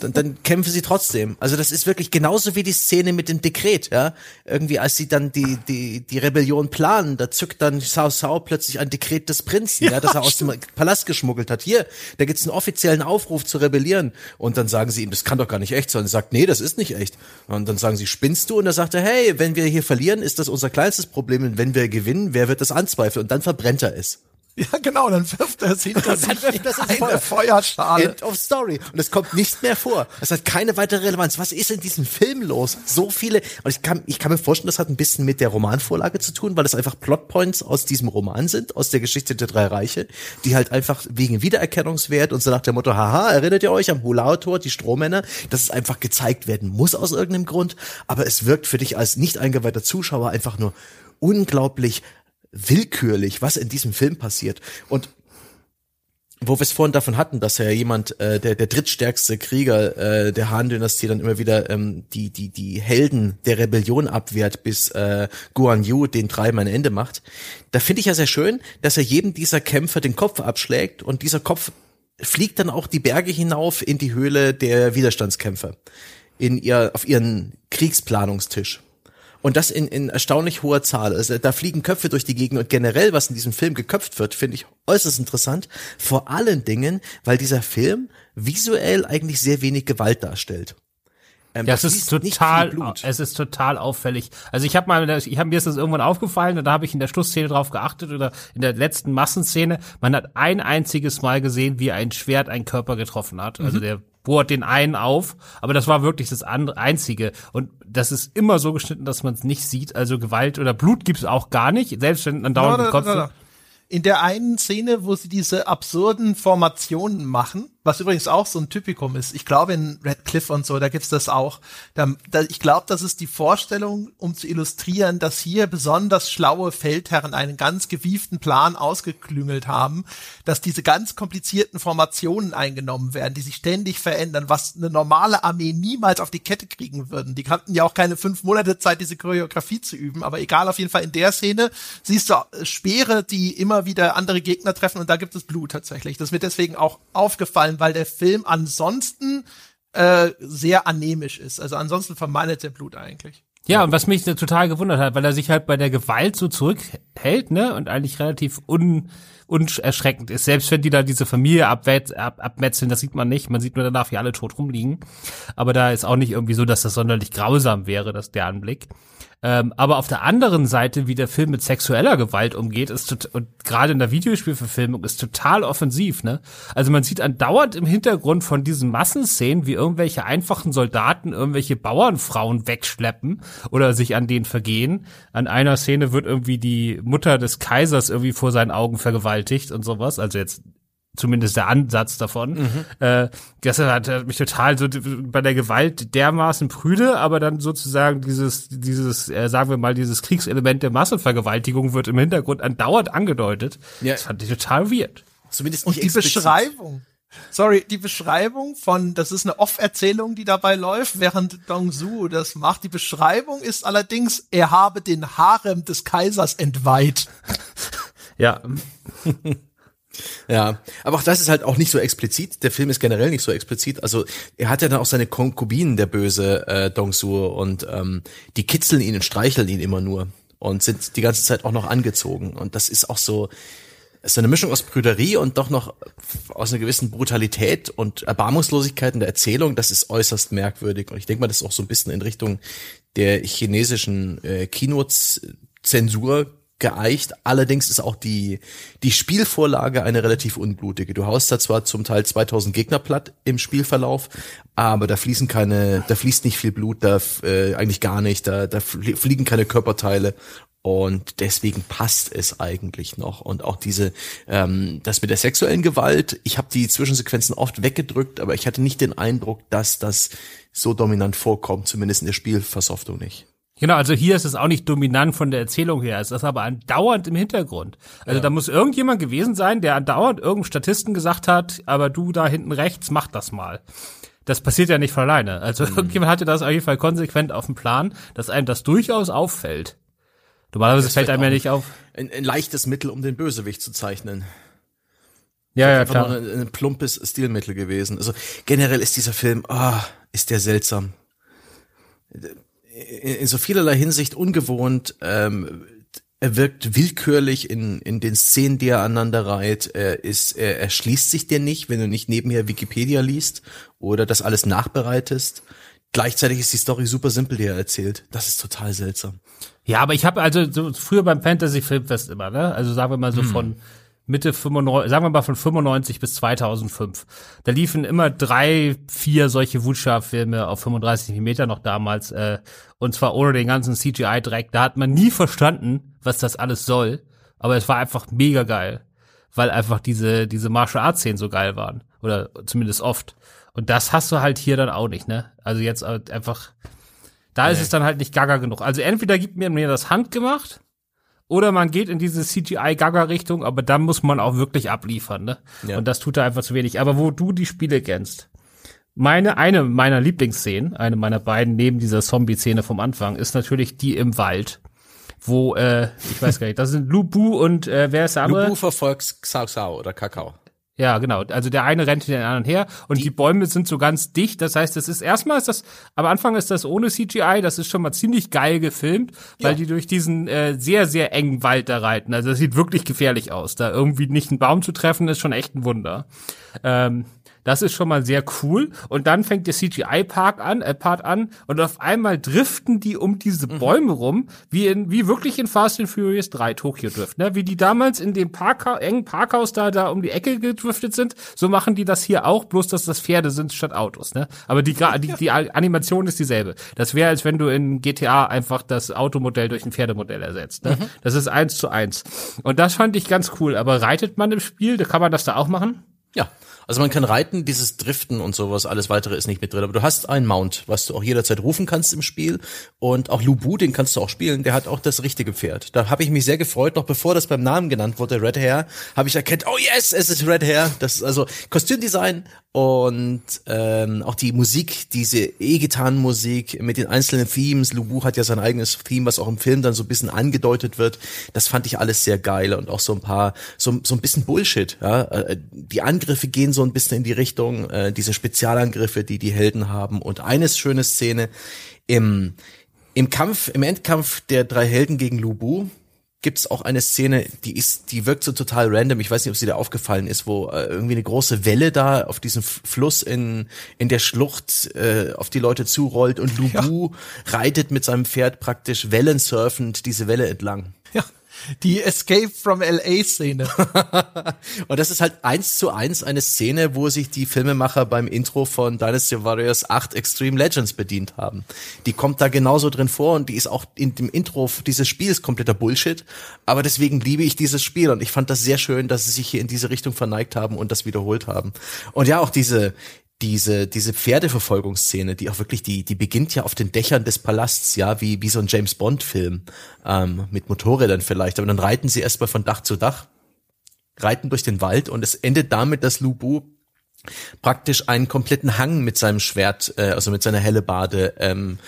dann, dann kämpfen sie trotzdem. Also das ist wirklich genauso wie die Szene mit dem Dekret, ja. Irgendwie als sie dann die, die, die Rebellion planen, da zückt dann Sao Sao plötzlich ein Dekret des Prinzen, ja, das er aus dem Palast geschmuggelt hat. Hier, da gibt's einen offiziellen Aufruf zu rebellieren. Und dann sagen sie ihm, das kann doch gar nicht echt sein. Er sagt, nee, das ist nicht echt. Und dann sagen sie, spinnst du? Und er sagt er, hey, wenn wir hier verlieren, ist das unser kleinstes Problem. Und wenn wir gewinnen, wer wird das anzweifeln? Und dann verbrennt er es. Ja, genau, dann wirft er es hinter sich wirft das in Feuer. eine Feuerschale. End of Story. Und es kommt nicht mehr vor. Es hat keine weitere Relevanz. Was ist in diesem Film los? So viele. Und ich kann, ich kann mir vorstellen, das hat ein bisschen mit der Romanvorlage zu tun, weil das einfach Plotpoints aus diesem Roman sind, aus der Geschichte der drei Reiche, die halt einfach wegen Wiedererkennungswert und so nach dem Motto, haha, erinnert ihr euch am Hulao-Tor, die Strohmänner, dass es einfach gezeigt werden muss aus irgendeinem Grund. Aber es wirkt für dich als nicht eingeweihter Zuschauer einfach nur unglaublich willkürlich, was in diesem Film passiert. Und wo wir es vorhin davon hatten, dass ja jemand, äh, der, der drittstärkste Krieger äh, der Han-Dynastie dann immer wieder ähm, die, die, die Helden der Rebellion abwehrt, bis äh, Guan Yu den Treiben ein Ende macht. Da finde ich ja sehr schön, dass er jedem dieser Kämpfer den Kopf abschlägt und dieser Kopf fliegt dann auch die Berge hinauf in die Höhle der Widerstandskämpfer. In ihr, auf ihren Kriegsplanungstisch. Und das in, in erstaunlich hoher Zahl. Also da fliegen Köpfe durch die Gegend und generell, was in diesem Film geköpft wird, finde ich äußerst interessant. Vor allen Dingen, weil dieser Film visuell eigentlich sehr wenig Gewalt darstellt. Ähm, Ja, es du ist total, es ist total auffällig. Also ich habe mal, ich habe mir ist das irgendwann aufgefallen und da habe ich in der Schlussszene drauf geachtet oder in der letzten Massenszene. Man hat ein einziges Mal gesehen, wie ein Schwert einen Körper getroffen hat. Also Mhm. der bohrt den einen auf, aber das war wirklich das andere, einzige. Und das ist immer so geschnitten, dass man es nicht sieht. Also Gewalt oder Blut gibt's auch gar nicht. Selbst wenn man dauernd gekotzt na, wird. na. In der einen Szene, wo sie diese absurden Formationen machen, was übrigens auch so ein Typikum ist. Ich glaube in Red Cliff und so, da gibt's das auch. Da, da, ich glaube, das ist die Vorstellung, um zu illustrieren, dass hier besonders schlaue Feldherren einen ganz gewieften Plan ausgeklüngelt haben, dass diese ganz komplizierten Formationen eingenommen werden, die sich ständig verändern, was eine normale Armee niemals auf die Kette kriegen würden. Die hatten ja auch keine fünf Monate Zeit, diese Choreografie zu üben, aber egal, auf jeden Fall in der Szene siehst du äh, Speere, die immer wieder andere Gegner treffen und da gibt es Blut tatsächlich. Das wird deswegen auch aufgefallen, weil der Film ansonsten äh, sehr anemisch ist. Also ansonsten vermeidet der Blut eigentlich. Ja, und was mich total gewundert hat, weil er sich halt bei der Gewalt so zurückhält, ne, und eigentlich relativ un, unerschreckend ist. Selbst wenn die da diese Familie ab, abmetzeln, das sieht man nicht. Man sieht nur danach, wie alle tot rumliegen. Aber da ist auch nicht irgendwie so, dass das sonderlich grausam wäre, dass der Anblick. Ähm, aber auf der anderen Seite, wie der Film mit sexueller Gewalt umgeht, ist und gerade in der Videospielverfilmung ist total offensiv, ne? Also man sieht andauernd im Hintergrund von diesen Massenszenen, wie irgendwelche einfachen Soldaten irgendwelche Bauernfrauen wegschleppen oder sich an denen vergehen. An einer Szene wird irgendwie die Mutter des Kaisers irgendwie vor seinen Augen vergewaltigt und sowas. Also jetzt zumindest der Ansatz davon. Mhm. Äh, das hat, hat mich total so bei der Gewalt dermaßen prüde, aber dann sozusagen dieses, dieses, äh, sagen wir mal, dieses Kriegselement der Massenvergewaltigung wird im Hintergrund andauernd angedeutet. Ja. Das fand ich total weird. Zumindest nicht Und die explizit. Beschreibung. Sorry, die Beschreibung von, das ist eine Off-Erzählung, die dabei läuft, während Dong Su das macht. Die Beschreibung ist allerdings, er habe den Harem des Kaisers entweiht. Ja. Ja, aber auch das ist halt auch nicht so explizit. Der Film ist generell nicht so explizit. Also er hat ja dann auch seine Konkubinen, der böse äh, Dong Su, und ähm, die kitzeln ihn und streicheln ihn immer nur und sind die ganze Zeit auch noch angezogen. Und das ist auch so, ist eine Mischung aus Brüderie und doch noch aus einer gewissen Brutalität und Erbarmungslosigkeit in der Erzählung. Das ist äußerst merkwürdig. Und ich denke mal, das ist auch so ein bisschen in Richtung der chinesischen äh, Kinozensur geeicht. Allerdings ist auch die, die Spielvorlage eine relativ unblutige. Du haust da zwar zum Teil 2000 Gegner platt im Spielverlauf, aber da fließen keine, da fließt nicht viel Blut, da äh, eigentlich gar nicht, da, da fliegen keine Körperteile und deswegen passt es eigentlich noch. Und auch diese, ähm, das mit der sexuellen Gewalt, ich habe die Zwischensequenzen oft weggedrückt, aber ich hatte nicht den Eindruck, dass das so dominant vorkommt, zumindest in der Spielversoftung nicht. Genau, also hier ist es auch nicht dominant von der Erzählung her, es ist aber andauernd im Hintergrund. Also ja. da muss irgendjemand gewesen sein, der andauernd irgendeinem Statisten gesagt hat, aber du da hinten rechts, mach das mal. Das passiert ja nicht von alleine. Also mhm. irgendjemand hatte das auf jeden Fall konsequent auf dem Plan, dass einem das durchaus auffällt. Normalerweise fällt einem ja nicht auf. Ein, ein, leichtes Mittel, um den Bösewicht zu zeichnen. Ja, ja, klar. Ein, ein, plumpes Stilmittel gewesen. Also generell ist dieser Film, ah, oh, ist der seltsam in so vielerlei Hinsicht ungewohnt. Ähm, er wirkt willkürlich in, in den Szenen, die er aneinander reiht. Er, ist, er, er schließt sich dir nicht, wenn du nicht nebenher Wikipedia liest oder das alles nachbereitest. Gleichzeitig ist die Story super simpel, die er erzählt. Das ist total seltsam. Ja, aber ich habe also so früher beim Fantasy Filmfest immer, ne? Also sagen wir mal so hm. von Mitte 95, sagen wir mal von 95 bis 2005. Da liefen immer drei, vier solche Wutscha-Filme auf 35 mm noch damals, äh, und zwar ohne den ganzen CGI-Dreck. Da hat man nie verstanden, was das alles soll, aber es war einfach mega geil, weil einfach diese, diese Martial Arts-Szenen so geil waren. Oder zumindest oft. Und das hast du halt hier dann auch nicht, ne? Also jetzt einfach, da nee. ist es dann halt nicht gaga genug. Also entweder gibt mir mir das handgemacht, oder man geht in diese CGI-Gaga-Richtung, aber dann muss man auch wirklich abliefern, ne? Ja. Und das tut er einfach zu wenig. Aber wo du die Spiele kennst, meine, eine meiner Lieblingsszenen, eine meiner beiden neben dieser Zombie-Szene vom Anfang, ist natürlich die im Wald. Wo, äh, ich weiß gar nicht, das sind Lubu und äh, wer ist der andere? Lubu verfolgt Xao Xao oder Kakao. Ja, genau. Also der eine rennt den anderen her und die, die, Bäume sind so ganz dicht. Das heißt, das ist erstmal ist das, am Anfang ist das ohne CGI. Das ist schon mal ziemlich geil gefilmt, weil ja. die durch diesen äh, sehr sehr engen Wald da reiten. Also das sieht wirklich gefährlich aus. Da irgendwie nicht einen Baum zu treffen ist schon echt ein Wunder. Ähm, das ist schon mal sehr cool. Und dann fängt der CGI-Park an, äh, Part an und auf einmal driften die um diese mhm. Bäume rum, wie in, wie wirklich in Fast and Furious 3 Tokyo Drift, ne? Wie die damals in dem Parkha engen Parkhaus da, da um die Ecke gedriftet sind, so machen die das hier auch, bloß dass das Pferde sind statt Autos, ne? Aber die, die, die Animation ist dieselbe. Das wäre, als wenn du in GTA einfach das Automodell durch ein Pferdemodell ersetzt, ne? Mhm. Das ist eins zu eins. Und das fand ich ganz cool. Aber reitet man im Spiel, da kann man das da auch machen? Ja. Also man kann reiten, dieses Driften und sowas, alles weitere ist nicht mit drin. Aber du hast einen Mount, was du auch jederzeit rufen kannst im Spiel. Und auch Lubu, den kannst du auch spielen, der hat auch das richtige Pferd. Da habe ich mich sehr gefreut, noch bevor das beim Namen genannt wurde, Red Hair, habe ich erkannt, oh yes, es ist Red Hair. Das ist also Kostümdesign und ähm, auch die Musik, diese E-Gitarrenmusik mit den einzelnen Themes. Lubu hat ja sein eigenes Theme, was auch im Film dann so ein bisschen angedeutet wird. Das fand ich alles sehr geil und auch so ein paar, so, so ein bisschen Bullshit. Ja? Äh, die Angriffe gehen so ein bisschen in die Richtung, äh, diese Spezialangriffe, die die Helden haben. Und eine schöne Szene im im Kampf, im Endkampf der drei Helden gegen Lubu, gibt es auch eine Szene, die ist, die wirkt so total random. Ich weiß nicht, ob sie da aufgefallen ist, wo äh, irgendwie eine große Welle da auf diesem Fluss in in der Schlucht äh, auf die Leute zurollt und Lubu ja. reitet mit seinem Pferd praktisch wellensurfend diese Welle entlang. Ja. Die Escape from LA Szene. und das ist halt eins zu eins eine Szene, wo sich die Filmemacher beim Intro von Dynasty Warriors 8 Extreme Legends bedient haben. Die kommt da genauso drin vor und die ist auch in dem Intro dieses Spiels kompletter Bullshit. Aber deswegen liebe ich dieses Spiel und ich fand das sehr schön, dass sie sich hier in diese Richtung verneigt haben und das wiederholt haben. Und ja, auch diese, diese, diese Pferdeverfolgungsszene, die auch wirklich, die, die beginnt ja auf den Dächern des Palasts, ja, wie, wie so ein James Bond-Film, ähm, mit Motorrädern vielleicht, aber dann reiten sie erstmal von Dach zu Dach, reiten durch den Wald und es endet damit, dass Lubu praktisch einen kompletten Hang mit seinem Schwert, äh, also mit seiner Hellebade, ähm,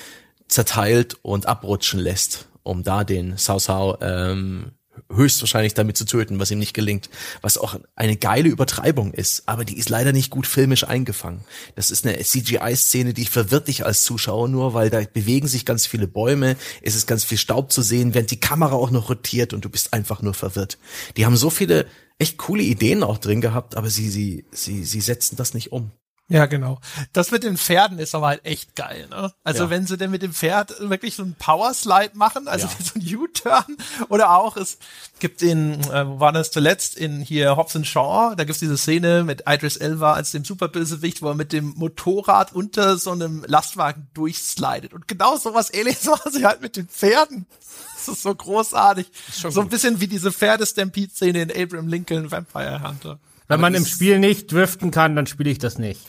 zerteilt und abrutschen lässt, um da den Sao Sao ähm, höchstwahrscheinlich damit zu töten, was ihm nicht gelingt, was auch eine geile Übertreibung ist, aber die ist leider nicht gut filmisch eingefangen. Das ist eine CGI-Szene, die verwirrt dich als Zuschauer nur, weil da bewegen sich ganz viele Bäume, es ist ganz viel Staub zu sehen, während die Kamera auch noch rotiert und du bist einfach nur verwirrt. Die haben so viele echt coole Ideen auch drin gehabt, aber sie, sie, sie, sie setzen das nicht um. Ja, genau. Das mit den Pferden ist aber halt echt geil, ne? Also ja. wenn sie denn mit dem Pferd wirklich so einen Powerslide machen, also ja. so ein U-Turn oder auch es gibt in, äh, wo war das zuletzt, in hier Hobbs Shaw, da gibt's diese Szene mit Idris Elba als dem Superbösewicht, wo er mit dem Motorrad unter so einem Lastwagen durchslidet und genau sowas ähnliches machen sie halt mit den Pferden. Das ist so großartig. Ist so ein bisschen wie diese Pferdestampede-Szene in Abraham Lincoln Vampire Hunter. Wenn man im Spiel nicht driften kann, dann spiele ich das nicht.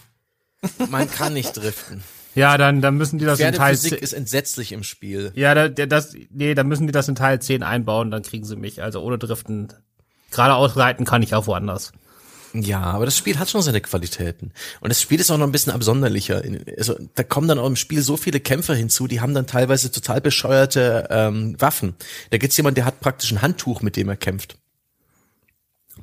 Man kann nicht driften. Ja, dann, dann müssen die das in Teil 10. ist entsetzlich im Spiel. Ja, da, das, nee, dann müssen die das in Teil 10 einbauen, dann kriegen sie mich. Also ohne Driften. Geradeaus reiten kann ich auch woanders. Ja, aber das Spiel hat schon seine Qualitäten. Und das Spiel ist auch noch ein bisschen absonderlicher. Also da kommen dann auch im Spiel so viele Kämpfer hinzu, die haben dann teilweise total bescheuerte ähm, Waffen. Da gibt's jemand, der hat praktisch ein Handtuch, mit dem er kämpft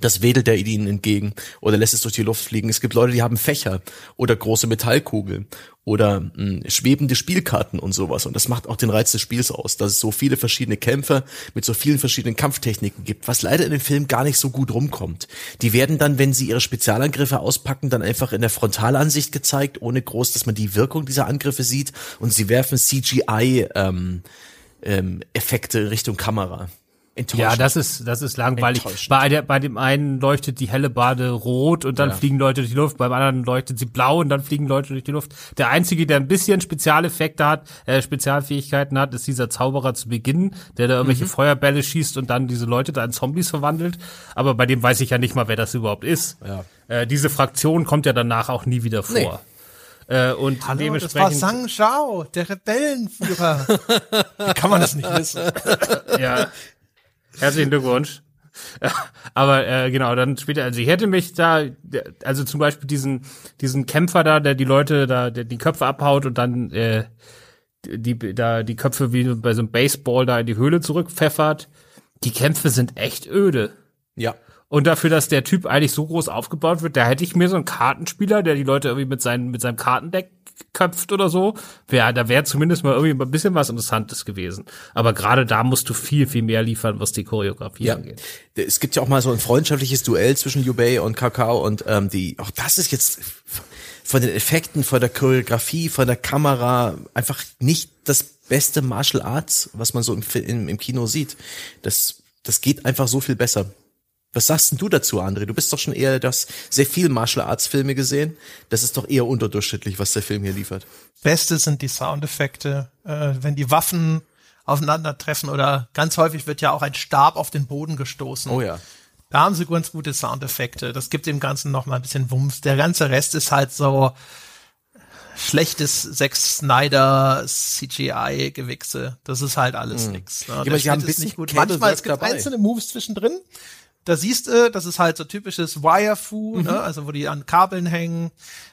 das wedelt er ihnen entgegen oder lässt es durch die Luft fliegen. Es gibt Leute, die haben Fächer oder große Metallkugeln oder mh, hm, schwebende Spielkarten und sowas. Und das macht auch den Reiz des Spiels aus, dass es so viele verschiedene Kämpfer mit so vielen verschiedenen Kampftechniken gibt, was leider in dem Film gar nicht so gut rumkommt. Die werden dann, wenn sie ihre Spezialangriffe auspacken, dann einfach in der Frontalansicht gezeigt, ohne groß, dass man die Wirkung dieser Angriffe sieht. Und sie werfen CGI ähm, ähm, Effekte Richtung Kamera. Ja, das ist, das ist langweilig. Bei, der, bei dem einen leuchtet die helle Bade rot und dann ja. fliegen Leute durch die Luft, beim anderen leuchtet sie blau und dann fliegen Leute durch die Luft. Der einzige, der ein bisschen Spezialeffekte hat, äh, Spezialfähigkeiten hat, ist dieser Zauberer zu Beginn, der da irgendwelche mhm. Feuerbälle schießt und dann diese Leute da in Zombies verwandelt. Aber bei dem weiß ich ja nicht mal, wer das überhaupt ist. Ja. Äh, diese Fraktion kommt ja danach auch nie wieder vor. Nee. Äh, und Hallo, dementsprechend. Das war Sang Shao, der Rebellenführer. kann man das nicht wissen? ja, Herzlichen Glückwunsch. Aber äh, genau, dann später, also ich hätte mich da, also zum Beispiel diesen, diesen Kämpfer da, der die Leute da, der die Köpfe abhaut und dann äh, die, da die Köpfe wie bei so einem Baseball da in die Höhle zurückpfeffert. Die Kämpfe sind echt öde. Ja. Und dafür, dass der Typ eigentlich so groß aufgebaut wird, da hätte ich mir so einen Kartenspieler, der die Leute irgendwie mit, seinen, mit seinem Kartendeck köpft oder so, wär, da wäre zumindest mal irgendwie ein bisschen was Interessantes gewesen. Aber gerade da musst du viel, viel mehr liefern, was die Choreografie ja. angeht. Es gibt ja auch mal so ein freundschaftliches Duell zwischen Yubei und Kakao und ähm, die, auch das ist jetzt von den Effekten, von der Choreografie, von der Kamera einfach nicht das beste Martial Arts, was man so im, im, im Kino sieht. Das, das geht einfach so viel besser. Was sagst denn du dazu, André? Du bist doch schon eher das sehr viel Martial Arts Filme gesehen. Das ist doch eher unterdurchschnittlich, was der Film hier liefert. Beste sind die Soundeffekte, äh, wenn die Waffen aufeinandertreffen oder ganz häufig wird ja auch ein Stab auf den Boden gestoßen. Oh ja. Da haben sie ganz gute Soundeffekte. Das gibt dem Ganzen noch mal ein bisschen Wumms. Der ganze Rest ist halt so schlechtes Zack Snyder CGI Gewichse. Das ist halt alles mm. nix. Ne? Ja, aber sie haben ein bisschen nicht gut. Manchmal es gibt dabei. einzelne Moves zwischendrin, da siehst du, das ist halt so typisches Wire-Fu, Mhm. ne? also wo die an Kabeln hängen.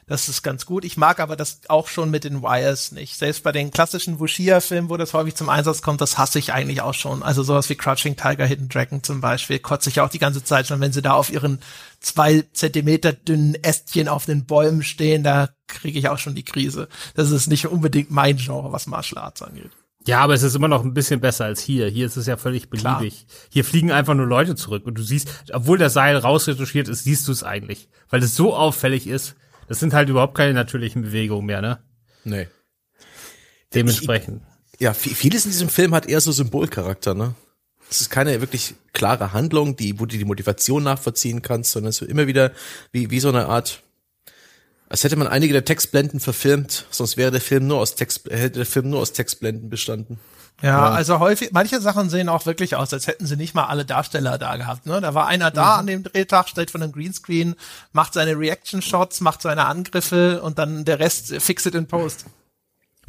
Das ist ganz gut. Ich mag aber das auch schon mit den Wires nicht. Selbst bei den klassischen Wushia-Filmen, wo das häufig zum Einsatz kommt, das hasse ich eigentlich auch schon. Also sowas wie Crouching Tiger, Hidden Dragon zum Beispiel, kotze ich auch die ganze Zeit schon, wenn sie da auf ihren zwei Zentimeter dünnen Ästchen auf den Bäumen stehen, da kriege ich auch schon die Krise. Das ist nicht unbedingt mein Genre, was Martial Arts angeht. Ja, aber es ist immer noch ein bisschen besser als hier. Hier ist es ja völlig Klar. beliebig. Hier fliegen einfach nur Leute zurück und du siehst, obwohl das Seil rausretuschiert ist, siehst du es eigentlich, weil es so auffällig ist. Das sind halt überhaupt keine natürlichen Bewegungen mehr, ne? Nee. Dementsprechend. Ja, vi- vieles in diesem Film hat eher so Symbolcharakter, ne? Es ist keine wirklich klare Handlung, die, wo du die Motivation nachvollziehen kannst, sondern es wird immer wieder wie, wie so eine Art, als hätte man einige der Textblenden verfilmt, sonst wäre der Film nur aus Text, hätte der Film nur aus Textblenden bestanden. Ja, also häufig, manche Sachen sehen auch wirklich aus, als hätten sie nicht mal alle Darsteller da gehabt. Ne? Da war einer da Mhm. an dem Drehtag, steht von einem Greenscreen, macht seine Reaction-Shots, macht seine Angriffe und dann der Rest fix it in post.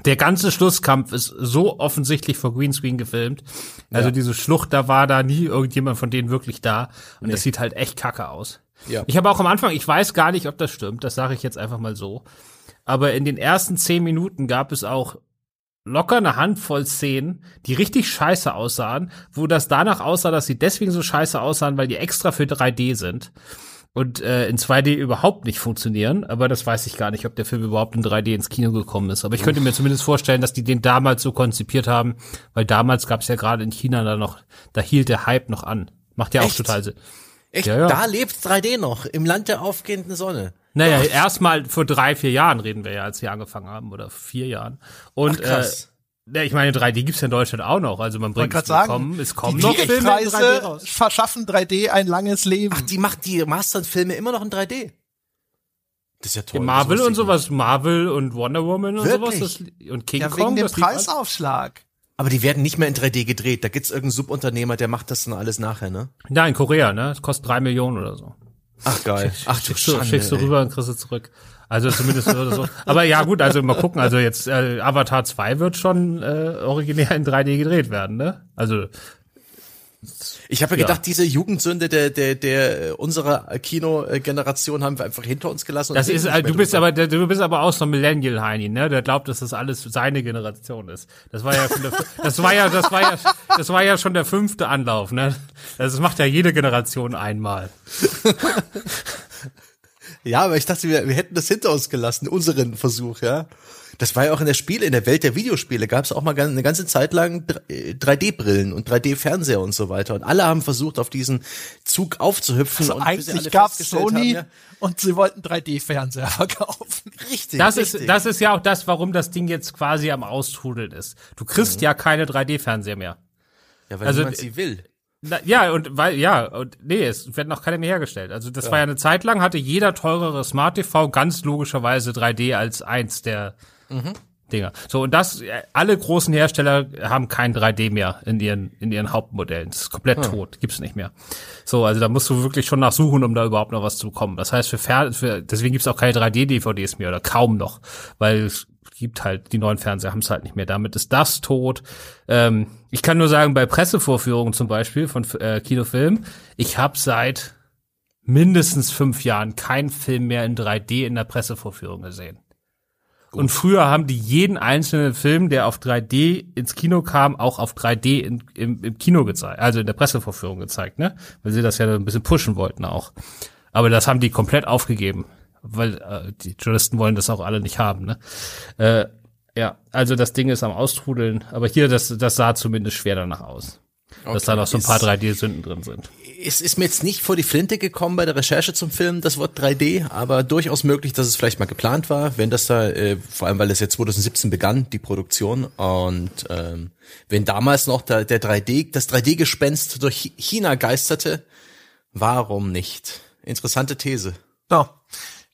Der ganze Schlusskampf ist so offensichtlich vor Greenscreen gefilmt. Also Ja. diese Schlucht, da war da nie irgendjemand von denen wirklich da. Und das sieht halt echt kacke aus. Ja. Ich habe auch am Anfang, ich weiß gar nicht, ob das stimmt, das sage ich jetzt einfach mal so. Aber in den ersten zehn Minuten gab es auch locker eine Handvoll Szenen, die richtig scheiße aussahen, wo das danach aussah, dass sie deswegen so scheiße aussahen, weil die extra für 3D sind und äh, in 2D überhaupt nicht funktionieren. Aber das weiß ich gar nicht, ob der Film überhaupt in 3D ins Kino gekommen ist. Aber ich könnte mir zumindest vorstellen, dass die den damals so konzipiert haben, weil damals gab es ja gerade in China da noch, da hielt der Hype noch an. Macht ja auch Echt? total Sinn. Echt, Ja, ja. da lebt 3D noch, im Land der aufgehenden Sonne. Naja, erstmal vor drei, vier Jahren reden wir ja, als wir angefangen haben, oder vier Jahren. Und Ach, krass. Äh, ja, ich meine, 3D gibt's ja in Deutschland auch noch. Also man bringt es sagen, kommen, es kommen die noch Filme in 3D Preise raus. verschaffen 3D ein langes Leben. Ach, die macht die mastern Filme immer noch in 3D. Das ist ja toll. Ja, Marvel und sowas, Marvel und Wonder Woman und Wirklich? sowas das, und King ja, Kong. wegen dem. Preisaufschlag. Aber die werden nicht mehr in 3D gedreht. Da gibt's irgendeinen Subunternehmer, der macht das dann alles nachher, ne? Ja, in Korea, ne? Das kostet drei Millionen oder so. Ach geil. Ach du Schickst Schande, schickst du ey. rüber und kriegst du zurück. Also zumindest oder so. Aber ja, gut, also mal gucken. Also jetzt äh, Avatar 2 wird schon äh, originär in 3D gedreht werden, ne? Also Ich habe ja gedacht, diese Jugendsünde der der der äh, unserer Kinogeneration haben wir einfach hinter uns gelassen. Das ist, äh, du bist drüber. aber, du bist aber auch so ein Millennial Heini, ne? Der glaubt, dass das alles seine Generation ist. Das war ja schon der, das war ja, das war ja, das war ja schon der fünfte Anlauf, ne? Das macht ja jede Generation einmal. Ja, aber ich dachte, wir, wir hätten das hinter uns gelassen, unseren Versuch, ja. Das war ja auch in der Spiele, in der Welt der Videospiele gab es auch mal eine ganze Zeit lang 3D-Brillen und 3D-Fernseher und so weiter. Und alle haben versucht, auf diesen Zug aufzuhüpfen. Also und eigentlich gab's festgestellt Sony haben, ja, und sie wollten 3D-Fernseher verkaufen. richtig, Das richtig. ist, das ist ja auch das, warum das Ding jetzt quasi am Austrudeln ist. Du kriegst ja keine 3D-Fernseher mehr. ja, weil also- niemand sie will. Na, ja, und weil, ja, und nee, es werden noch keine mehr hergestellt. Also das war ja eine Zeit lang, hatte jeder teurere Smart TV ganz logischerweise 3D als eins der Dinger. So, und das, äh, alle großen Hersteller haben kein 3D mehr in ihren, in ihren Hauptmodellen. Das ist komplett tot, gibt's nicht mehr. So, also da musst du wirklich schon nachsuchen, um da überhaupt noch was zu bekommen. Das heißt, für, Fer für deswegen gibt's auch keine 3D-DVDs mehr oder kaum noch, weil es gibt halt, die neuen Fernseher haben es halt nicht mehr. Damit ist das tot. Ähm, ich kann nur sagen, bei Pressevorführungen zum Beispiel von äh, Kinofilmen, ich habe seit mindestens fünf Jahren keinen Film mehr in 3D in der Pressevorführung gesehen. Und früher haben die jeden einzelnen Film, der auf 3D ins Kino kam, auch auf 3D in, im, im Kino gezeigt, also in der Pressevorführung gezeigt, ne? Weil sie das ja ein bisschen pushen wollten auch. Aber das haben die komplett aufgegeben, weil äh, die Journalisten wollen das auch alle nicht haben, ne? Äh, ja, also das Ding ist am Austrudeln, aber hier, das, das sah zumindest schwer danach aus. Dass da noch so ein paar Ist- 3D-Sünden drin sind. Es ist mir jetzt nicht vor die Flinte gekommen bei der Recherche zum Film, das Wort 3D, aber durchaus möglich, dass es vielleicht mal geplant war, wenn das da, äh, vor allem weil das jetzt 2017 begann, die Produktion, und ähm, wenn damals noch der, der 3D, das 3D-Gespenst durch Chi- China geisterte, warum nicht? Interessante These. So,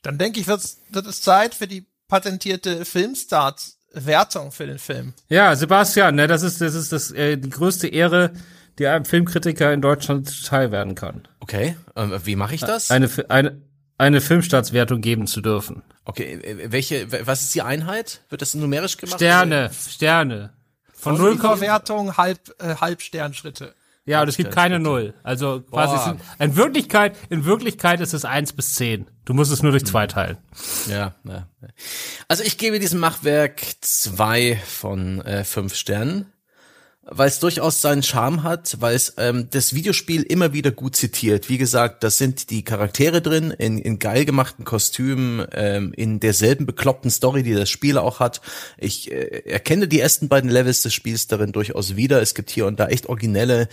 dann denke ich, wird's, wird es Zeit für die patentierte Filmstarts-Wertung für den Film. Ja, Sebastian, ne, das ist, das ist das, äh, die größte Ehre, die einem Filmkritiker in Deutschland zuteil werden kann. Okay, ähm, wie mache ich das? Eine, eine, eine Filmstartswertung geben zu dürfen. Okay, äh, welche, was ist die Einheit? Wird das numerisch gemacht? Sterne, Sterne. Von null Verwertung, halb, äh, Halbsternschritte. Ja, und es gibt keine Null. Also quasi sind, in Wirklichkeit, in Wirklichkeit ist es eins bis zehn. Du musst es nur durch zwei teilen. Ja, ja. Also ich gebe diesem Machwerk zwei von äh, fünf Sternen weil es durchaus seinen Charme hat, weil es ähm, das Videospiel immer wieder gut zitiert. Wie gesagt, da sind die Charaktere drin, in, in geil gemachten Kostümen, ähm, in derselben bekloppten Story, die das Spiel auch hat. Ich äh, erkenne die ersten beiden Levels des Spiels darin durchaus wieder. Es gibt hier und da echt originelle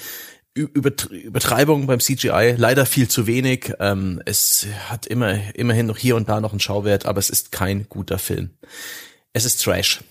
Übertreibungen beim CGI, leider viel zu wenig. Ähm, es hat immer, immerhin noch hier und da noch einen Schauwert, aber es ist kein guter Film. Es ist Trash.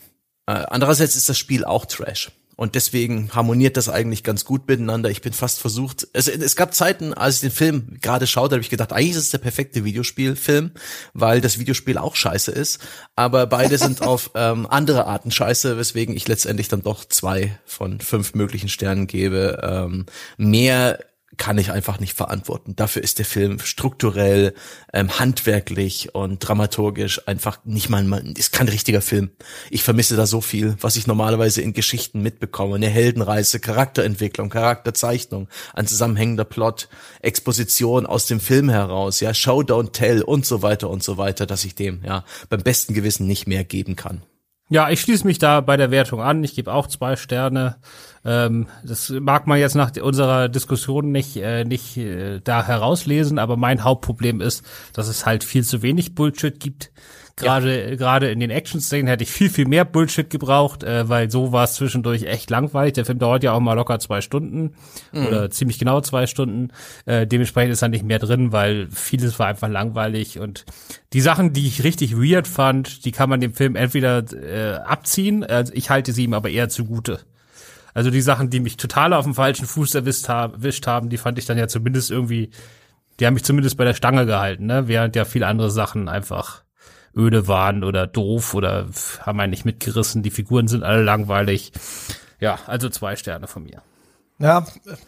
Äh, andererseits ist das Spiel auch Trash. Und deswegen harmoniert das eigentlich ganz gut miteinander. Ich bin fast versucht. Es, es gab Zeiten, als ich den Film gerade schaute, habe ich gedacht, eigentlich ist es der perfekte Videospielfilm, weil das Videospiel auch scheiße ist. Aber beide sind auf ähm, andere Arten scheiße, weswegen ich letztendlich dann doch zwei von fünf möglichen Sternen gebe. Ähm, mehr kann ich einfach nicht verantworten. Dafür ist der Film strukturell, ähm, handwerklich und dramaturgisch einfach nicht mal, ist kein richtiger Film. Ich vermisse da so viel, was ich normalerweise in Geschichten mitbekomme. Eine Heldenreise, Charakterentwicklung, Charakterzeichnung, ein zusammenhängender Plot, Exposition aus dem Film heraus, ja, Show, don't tell und so weiter und so weiter, dass ich dem, ja, beim besten Gewissen nicht mehr geben kann. Ja, ich schließe mich da bei der Wertung an. Ich gebe auch zwei Sterne. Ähm, das mag man jetzt nach unserer Diskussion nicht, äh, nicht äh, da herauslesen, aber mein Hauptproblem ist, dass es halt viel zu wenig Bullshit gibt. Gerade ja. gerade in den Action-Szenen hätte ich viel, viel mehr Bullshit gebraucht, äh, weil so war es zwischendurch echt langweilig. Der Film dauert ja auch mal locker zwei Stunden mhm. oder ziemlich genau zwei Stunden. Äh, dementsprechend ist da nicht mehr drin, weil vieles war einfach langweilig. Und die Sachen, die ich richtig weird fand, die kann man dem Film entweder äh, abziehen, also ich halte sie ihm aber eher zugute. Also die Sachen, die mich total auf dem falschen Fuß erwischt, erwischt haben, die fand ich dann ja zumindest irgendwie, die haben mich zumindest bei der Stange gehalten, ne? Während ja viele andere Sachen einfach öde waren oder doof oder haben einen nicht mitgerissen. Die Figuren sind alle langweilig. Ja, also zwei Sterne von mir. Ja,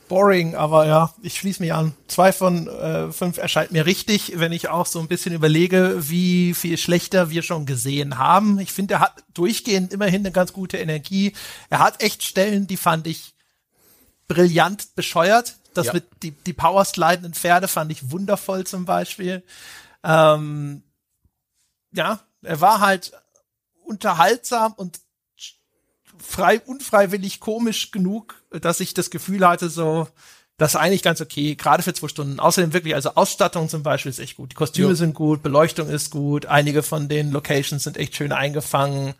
boring, aber ja, ich schließe mich an. Zwei von äh, fünf erscheint mir richtig, wenn ich auch so ein bisschen überlege, wie viel schlechter wir schon gesehen haben. Ich finde, er hat durchgehend immerhin eine ganz gute Energie. Er hat echt Stellen, die fand ich brillant bescheuert. Das ja. mit die, die powerslidenden Pferde fand ich wundervoll zum Beispiel. Ähm, ja, er war halt unterhaltsam und frei, unfreiwillig komisch genug, dass ich das Gefühl hatte, so, das ist eigentlich ganz okay, gerade für zwei Stunden. Außerdem wirklich, also Ausstattung zum Beispiel ist echt gut. Die Kostüme jo. sind gut, Beleuchtung ist gut, einige von den Locations sind echt schön eingefangen.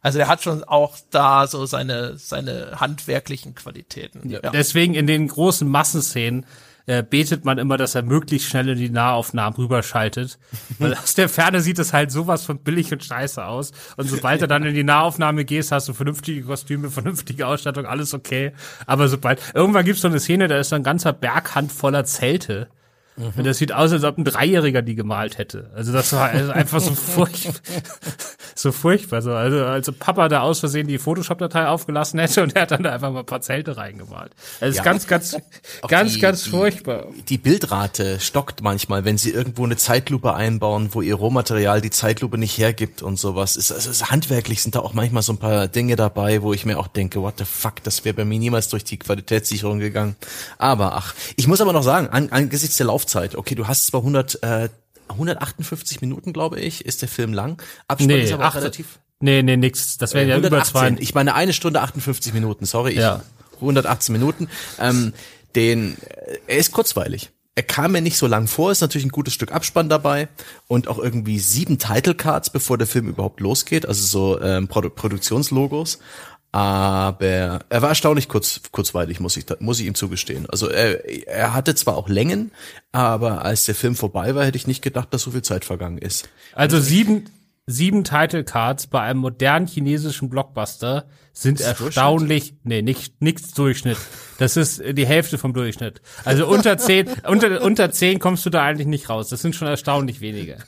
Also er hat schon auch da so seine, seine handwerklichen Qualitäten. Ja. Deswegen in den großen Massenszenen äh, betet man immer, dass er möglichst schnell in die Nahaufnahmen rüberschaltet. Weil aus der Ferne sieht es halt sowas von billig und scheiße aus. Und sobald er dann in die Nahaufnahme gehst, hast du vernünftige Kostüme, vernünftige Ausstattung, alles okay. Aber sobald, irgendwann gibt's so eine Szene, da ist so ein ganzer Berghand voller Zelte. Mhm. Und das sieht aus, als ob ein Dreijähriger die gemalt hätte. Also das war also einfach so furchtbar, so furchtbar. So. Also als Papa da aus Versehen die Photoshop-Datei aufgelassen hätte und er hat dann da einfach mal ein paar Zelte reingemalt. Ist ja, ganz, ganz, ganz, die, ganz furchtbar. Die, die Bildrate stockt manchmal, wenn sie irgendwo eine Zeitlupe einbauen, wo ihr Rohmaterial die Zeitlupe nicht hergibt und sowas. Ist, also ist, handwerklich sind da auch manchmal so ein paar Dinge dabei, wo ich mir auch denke, what the fuck, das wäre bei mir niemals durch die Qualitätssicherung gegangen. Aber ach, ich muss aber noch sagen, an, angesichts der Lauf Laufzeit. Okay, du hast zwar 100, äh, 158 Minuten, glaube ich, ist der Film lang. Abspann nee, ist aber auch relativ. Nee, nee, nix. Das wären äh, ja über zwei. Ich meine eine Stunde 58 Minuten, sorry. Ja. 118 Minuten. Ähm, den, er ist kurzweilig. Er kam mir nicht so lang vor, ist natürlich ein gutes Stück Abspann dabei und auch irgendwie sieben Title Cards, bevor der Film überhaupt losgeht, also so ähm, Produ Produktionslogos aber er war erstaunlich kurz, kurzweilig, muss ich, muss ich ihm zugestehen. Also er, er hatte zwar auch Längen, aber als der Film vorbei war, hätte ich nicht gedacht, dass so viel Zeit vergangen ist. Also sieben, sieben Title Cards bei einem modernen chinesischen Blockbuster sind erstaunlich, nee, nicht, nichts Durchschnitt. Das ist die Hälfte vom Durchschnitt. Also unter zehn, unter, unter zehn kommst du da eigentlich nicht raus. Das sind schon erstaunlich wenige.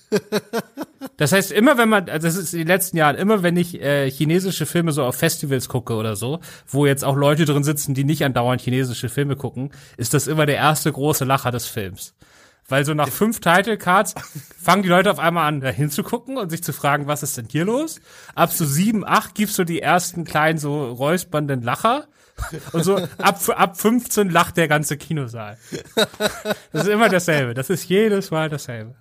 Das heißt, immer wenn man, also das ist in den letzten Jahren, immer wenn ich äh, chinesische Filme so auf Festivals gucke oder so, wo jetzt auch Leute drin sitzen, die nicht andauernd chinesische Filme gucken, ist das immer der erste große Lacher des Films. Weil so nach fünf Title Cards fangen die Leute auf einmal an, da hinzugucken und sich zu fragen, was ist denn hier los? Ab so sieben, acht gibst du die ersten kleinen so räuspernden Lacher, Und so ab, ab 15 lacht der ganze Kinosaal. Das ist immer dasselbe. Das ist jedes Mal dasselbe.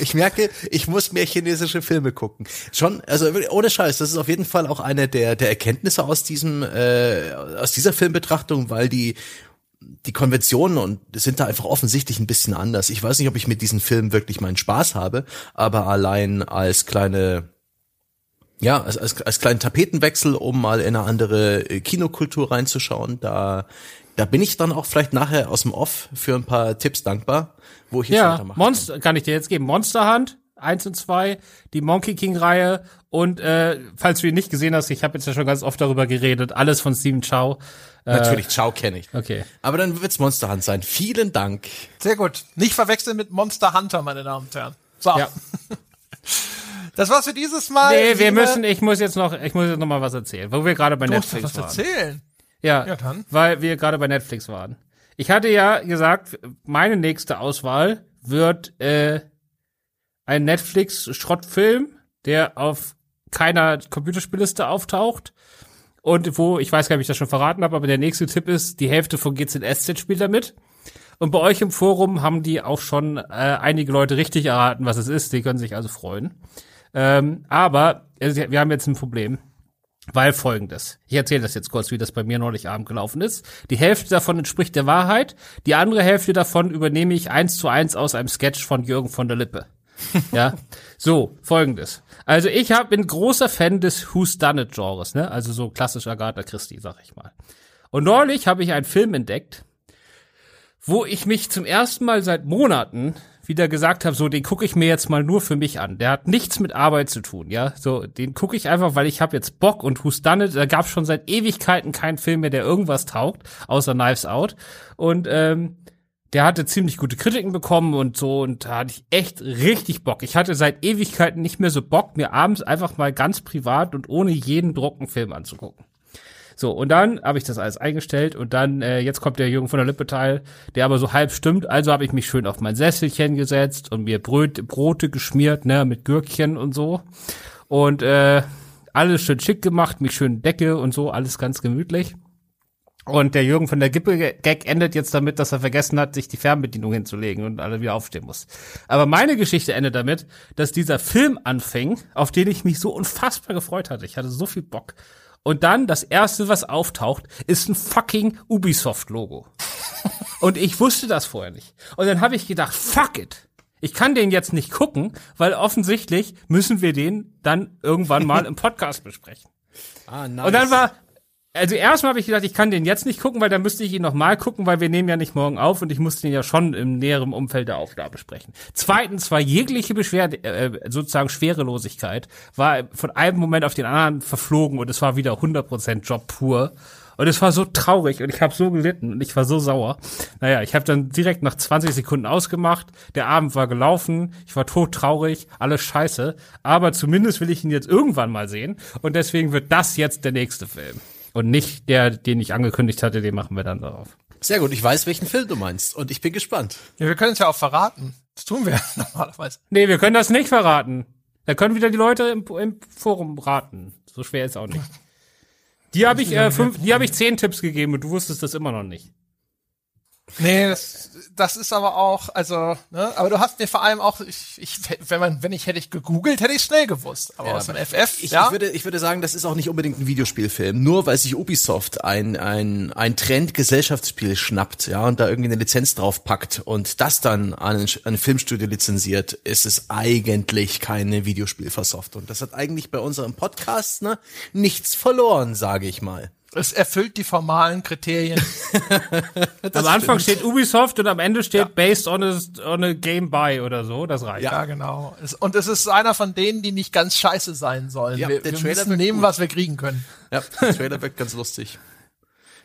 Ich merke, ich muss mehr chinesische Filme gucken. Schon, also ohne Scheiß, das ist auf jeden Fall auch eine der der Erkenntnisse aus diesem äh, aus dieser Filmbetrachtung, weil die die Konventionen und sind da einfach offensichtlich ein bisschen anders. Ich weiß nicht, ob ich mit diesen Filmen wirklich meinen Spaß habe, aber allein als kleine ja, als, als, als kleinen Tapetenwechsel, um mal in eine andere äh, Kinokultur reinzuschauen, da da bin ich dann auch vielleicht nachher aus dem Off für ein paar Tipps dankbar, wo ich jetzt ja, weitermache. Monster kann ich dir jetzt geben. Monster Hunt, eins und zwei, die Monkey King Reihe und äh, falls du ihn nicht gesehen hast, ich habe jetzt ja schon ganz oft darüber geredet, alles von Steven Chow. Äh, Natürlich, Chow kenne ich. Okay. Aber dann wird's Monster Hunt sein. Vielen Dank. Sehr gut. Nicht verwechseln mit Monster Hunter, meine Damen und Herren. So. Ja. Das war's für dieses Mal. Nee, wir müssen, ich muss jetzt noch, ich muss jetzt noch mal was erzählen, wo wir gerade bei du Netflix musst was waren. erzählen. Ja, Ja, dann. weil wir gerade bei Netflix waren. Ich hatte ja gesagt, meine nächste Auswahl wird äh, ein Netflix-Schrottfilm, der auf keiner Computerspielliste auftaucht. Und wo, ich weiß gar nicht, ob ich das schon verraten habe, aber der nächste Tipp ist, die Hälfte von GZSZ spielt damit. Und bei euch im Forum haben die auch schon äh, einige Leute richtig erraten, was es ist. Die können sich also freuen. Ähm, aber äh, wir haben jetzt ein Problem. Weil folgendes. Ich erzähle das jetzt kurz, wie das bei mir neulich Abend gelaufen ist. Die Hälfte davon entspricht der Wahrheit. Die andere Hälfte davon übernehme ich eins zu eins aus einem Sketch von Jürgen von der Lippe. ja. So, folgendes. Also ich hab, bin großer Fan des Who's Done It Genres, ne? Also so klassisch Agatha Christie, sag ich mal. Und neulich habe ich einen Film entdeckt, wo ich mich zum ersten Mal seit Monaten wieder gesagt habe, so den gucke ich mir jetzt mal nur für mich an. Der hat nichts mit Arbeit zu tun, ja. So den gucke ich einfach, weil ich habe jetzt Bock und Who's Done It. Da gab schon seit Ewigkeiten keinen Film mehr, der irgendwas taugt, außer Knives Out. Und ähm, der hatte ziemlich gute Kritiken bekommen und so und da hatte ich echt richtig Bock. Ich hatte seit Ewigkeiten nicht mehr so Bock, mir abends einfach mal ganz privat und ohne jeden Druck einen Film anzugucken. So, und dann habe ich das alles eingestellt und dann, äh, jetzt kommt der Jürgen von der Lippe Teil, der aber so halb stimmt. Also habe ich mich schön auf mein Sesselchen gesetzt und mir Brot, Brote geschmiert, ne, mit Gürkchen und so. Und äh, alles schön schick gemacht, mich schön Decke und so, alles ganz gemütlich. Und der Jürgen von der Gippe-Gag endet jetzt damit, dass er vergessen hat, sich die Fernbedienung hinzulegen und alle wieder aufstehen muss. Aber meine Geschichte endet damit, dass dieser Film anfing, auf den ich mich so unfassbar gefreut hatte. Ich hatte so viel Bock. Und dann, das erste, was auftaucht, ist ein fucking Ubisoft-Logo. Und ich wusste das vorher nicht. Und dann habe ich gedacht, fuck it. Ich kann den jetzt nicht gucken, weil offensichtlich müssen wir den dann irgendwann mal im Podcast besprechen. Ah, nice. Und dann war, also erstmal habe ich gedacht, ich kann den jetzt nicht gucken, weil dann müsste ich ihn noch mal gucken, weil wir nehmen ja nicht morgen auf und ich muss den ja schon im näheren Umfeld der Aufgabe besprechen. Zweitens war jegliche Beschwerde, äh, sozusagen Schwerelosigkeit, war von einem Moment auf den anderen verflogen und es war wieder 100% Job pur. Und es war so traurig und ich habe so gelitten und ich war so sauer. Naja, ich habe dann direkt nach 20 Sekunden ausgemacht. Der Abend war gelaufen. Ich war todtraurig. Alles scheiße. Aber zumindest will ich ihn jetzt irgendwann mal sehen. Und deswegen wird das jetzt der nächste Film. Und nicht der, den ich angekündigt hatte, den machen wir dann darauf. Sehr gut, ich weiß, welchen Film du meinst und ich bin gespannt. Ja, wir können es ja auch verraten. Das tun wir normalerweise. Nee, wir können das nicht verraten. Da können wieder die Leute im, im Forum raten. So schwer ist auch nicht. Die habe ich, äh, fünf, die habe ich zehn Tipps gegeben und du wusstest das immer noch nicht. Nee, das, das ist aber auch, also, ne, aber du hast mir vor allem auch, ich, ich, wenn man, wenn ich hätte ich gegoogelt, hätte ich schnell gewusst. Aber Ja, aus dem FF, Ich, ja. ich, würde, ich würde sagen, das ist auch nicht unbedingt ein Videospielfilm. Nur weil sich Ubisoft ein, ein, ein Trend-Gesellschaftsspiel schnappt, ja, und da irgendwie eine Lizenz draufpackt und das dann an ein, an ein Filmstudio lizenziert, ist es eigentlich keine Videospielversoftung. Das hat eigentlich bei unserem Podcast, ne, nichts verloren, sage ich mal. Es erfüllt die formalen Kriterien. am Anfang steht Ubisoft und am Ende steht based on a, on a game by oder so. Das reicht. ja, genau. Es, und es ist einer von denen, die nicht ganz scheiße sein sollen. Ja, wir der wir Trailer müssen wird nehmen, gut. was wir kriegen können. Ja, der Trailer wirkt ganz lustig.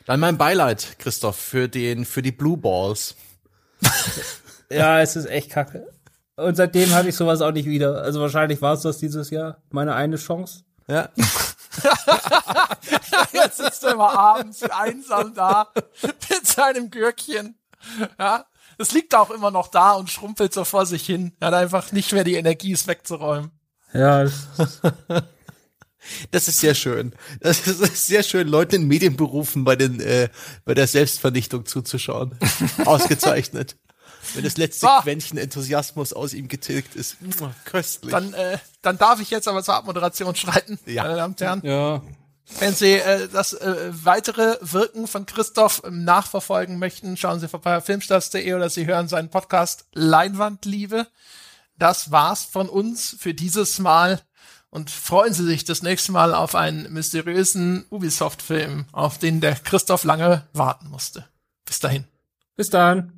Dann mein Beileid, Christoph, für den, für die Blue Balls. Ja, es ist echt kacke. Und seitdem hatte ich sowas auch nicht wieder. Also wahrscheinlich war es das dieses Jahr. Meine eine Chance. Ja. Jetzt sitzt er immer abends einsam da mit seinem Gürkchen. Ja, es liegt auch immer noch da und schrumpelt so vor sich hin. Er hat einfach nicht mehr die Energie, es wegzuräumen. Ja, Das ist sehr schön. Das ist sehr schön, Leuten in Medienberufen bei den äh, bei der Selbstvernichtung zuzuschauen. Ausgezeichnet. Wenn das letzte So. Quäntchen Enthusiasmus aus ihm getilgt ist. Köstlich. Dann, äh, dann darf ich jetzt aber zur Abmoderation schreiten, Ja. meine Damen und Herren. Ja. Wenn Sie äh, das äh, weitere Wirken von Christoph ähm, nachverfolgen möchten, schauen Sie vorbei auf filmstarts.de oder Sie hören seinen Podcast Leinwandliebe. Das war's von uns für dieses Mal und freuen Sie sich das nächste Mal auf einen mysteriösen Ubisoft-Film, auf den der Christoph lange warten musste. Bis dahin. Bis dann.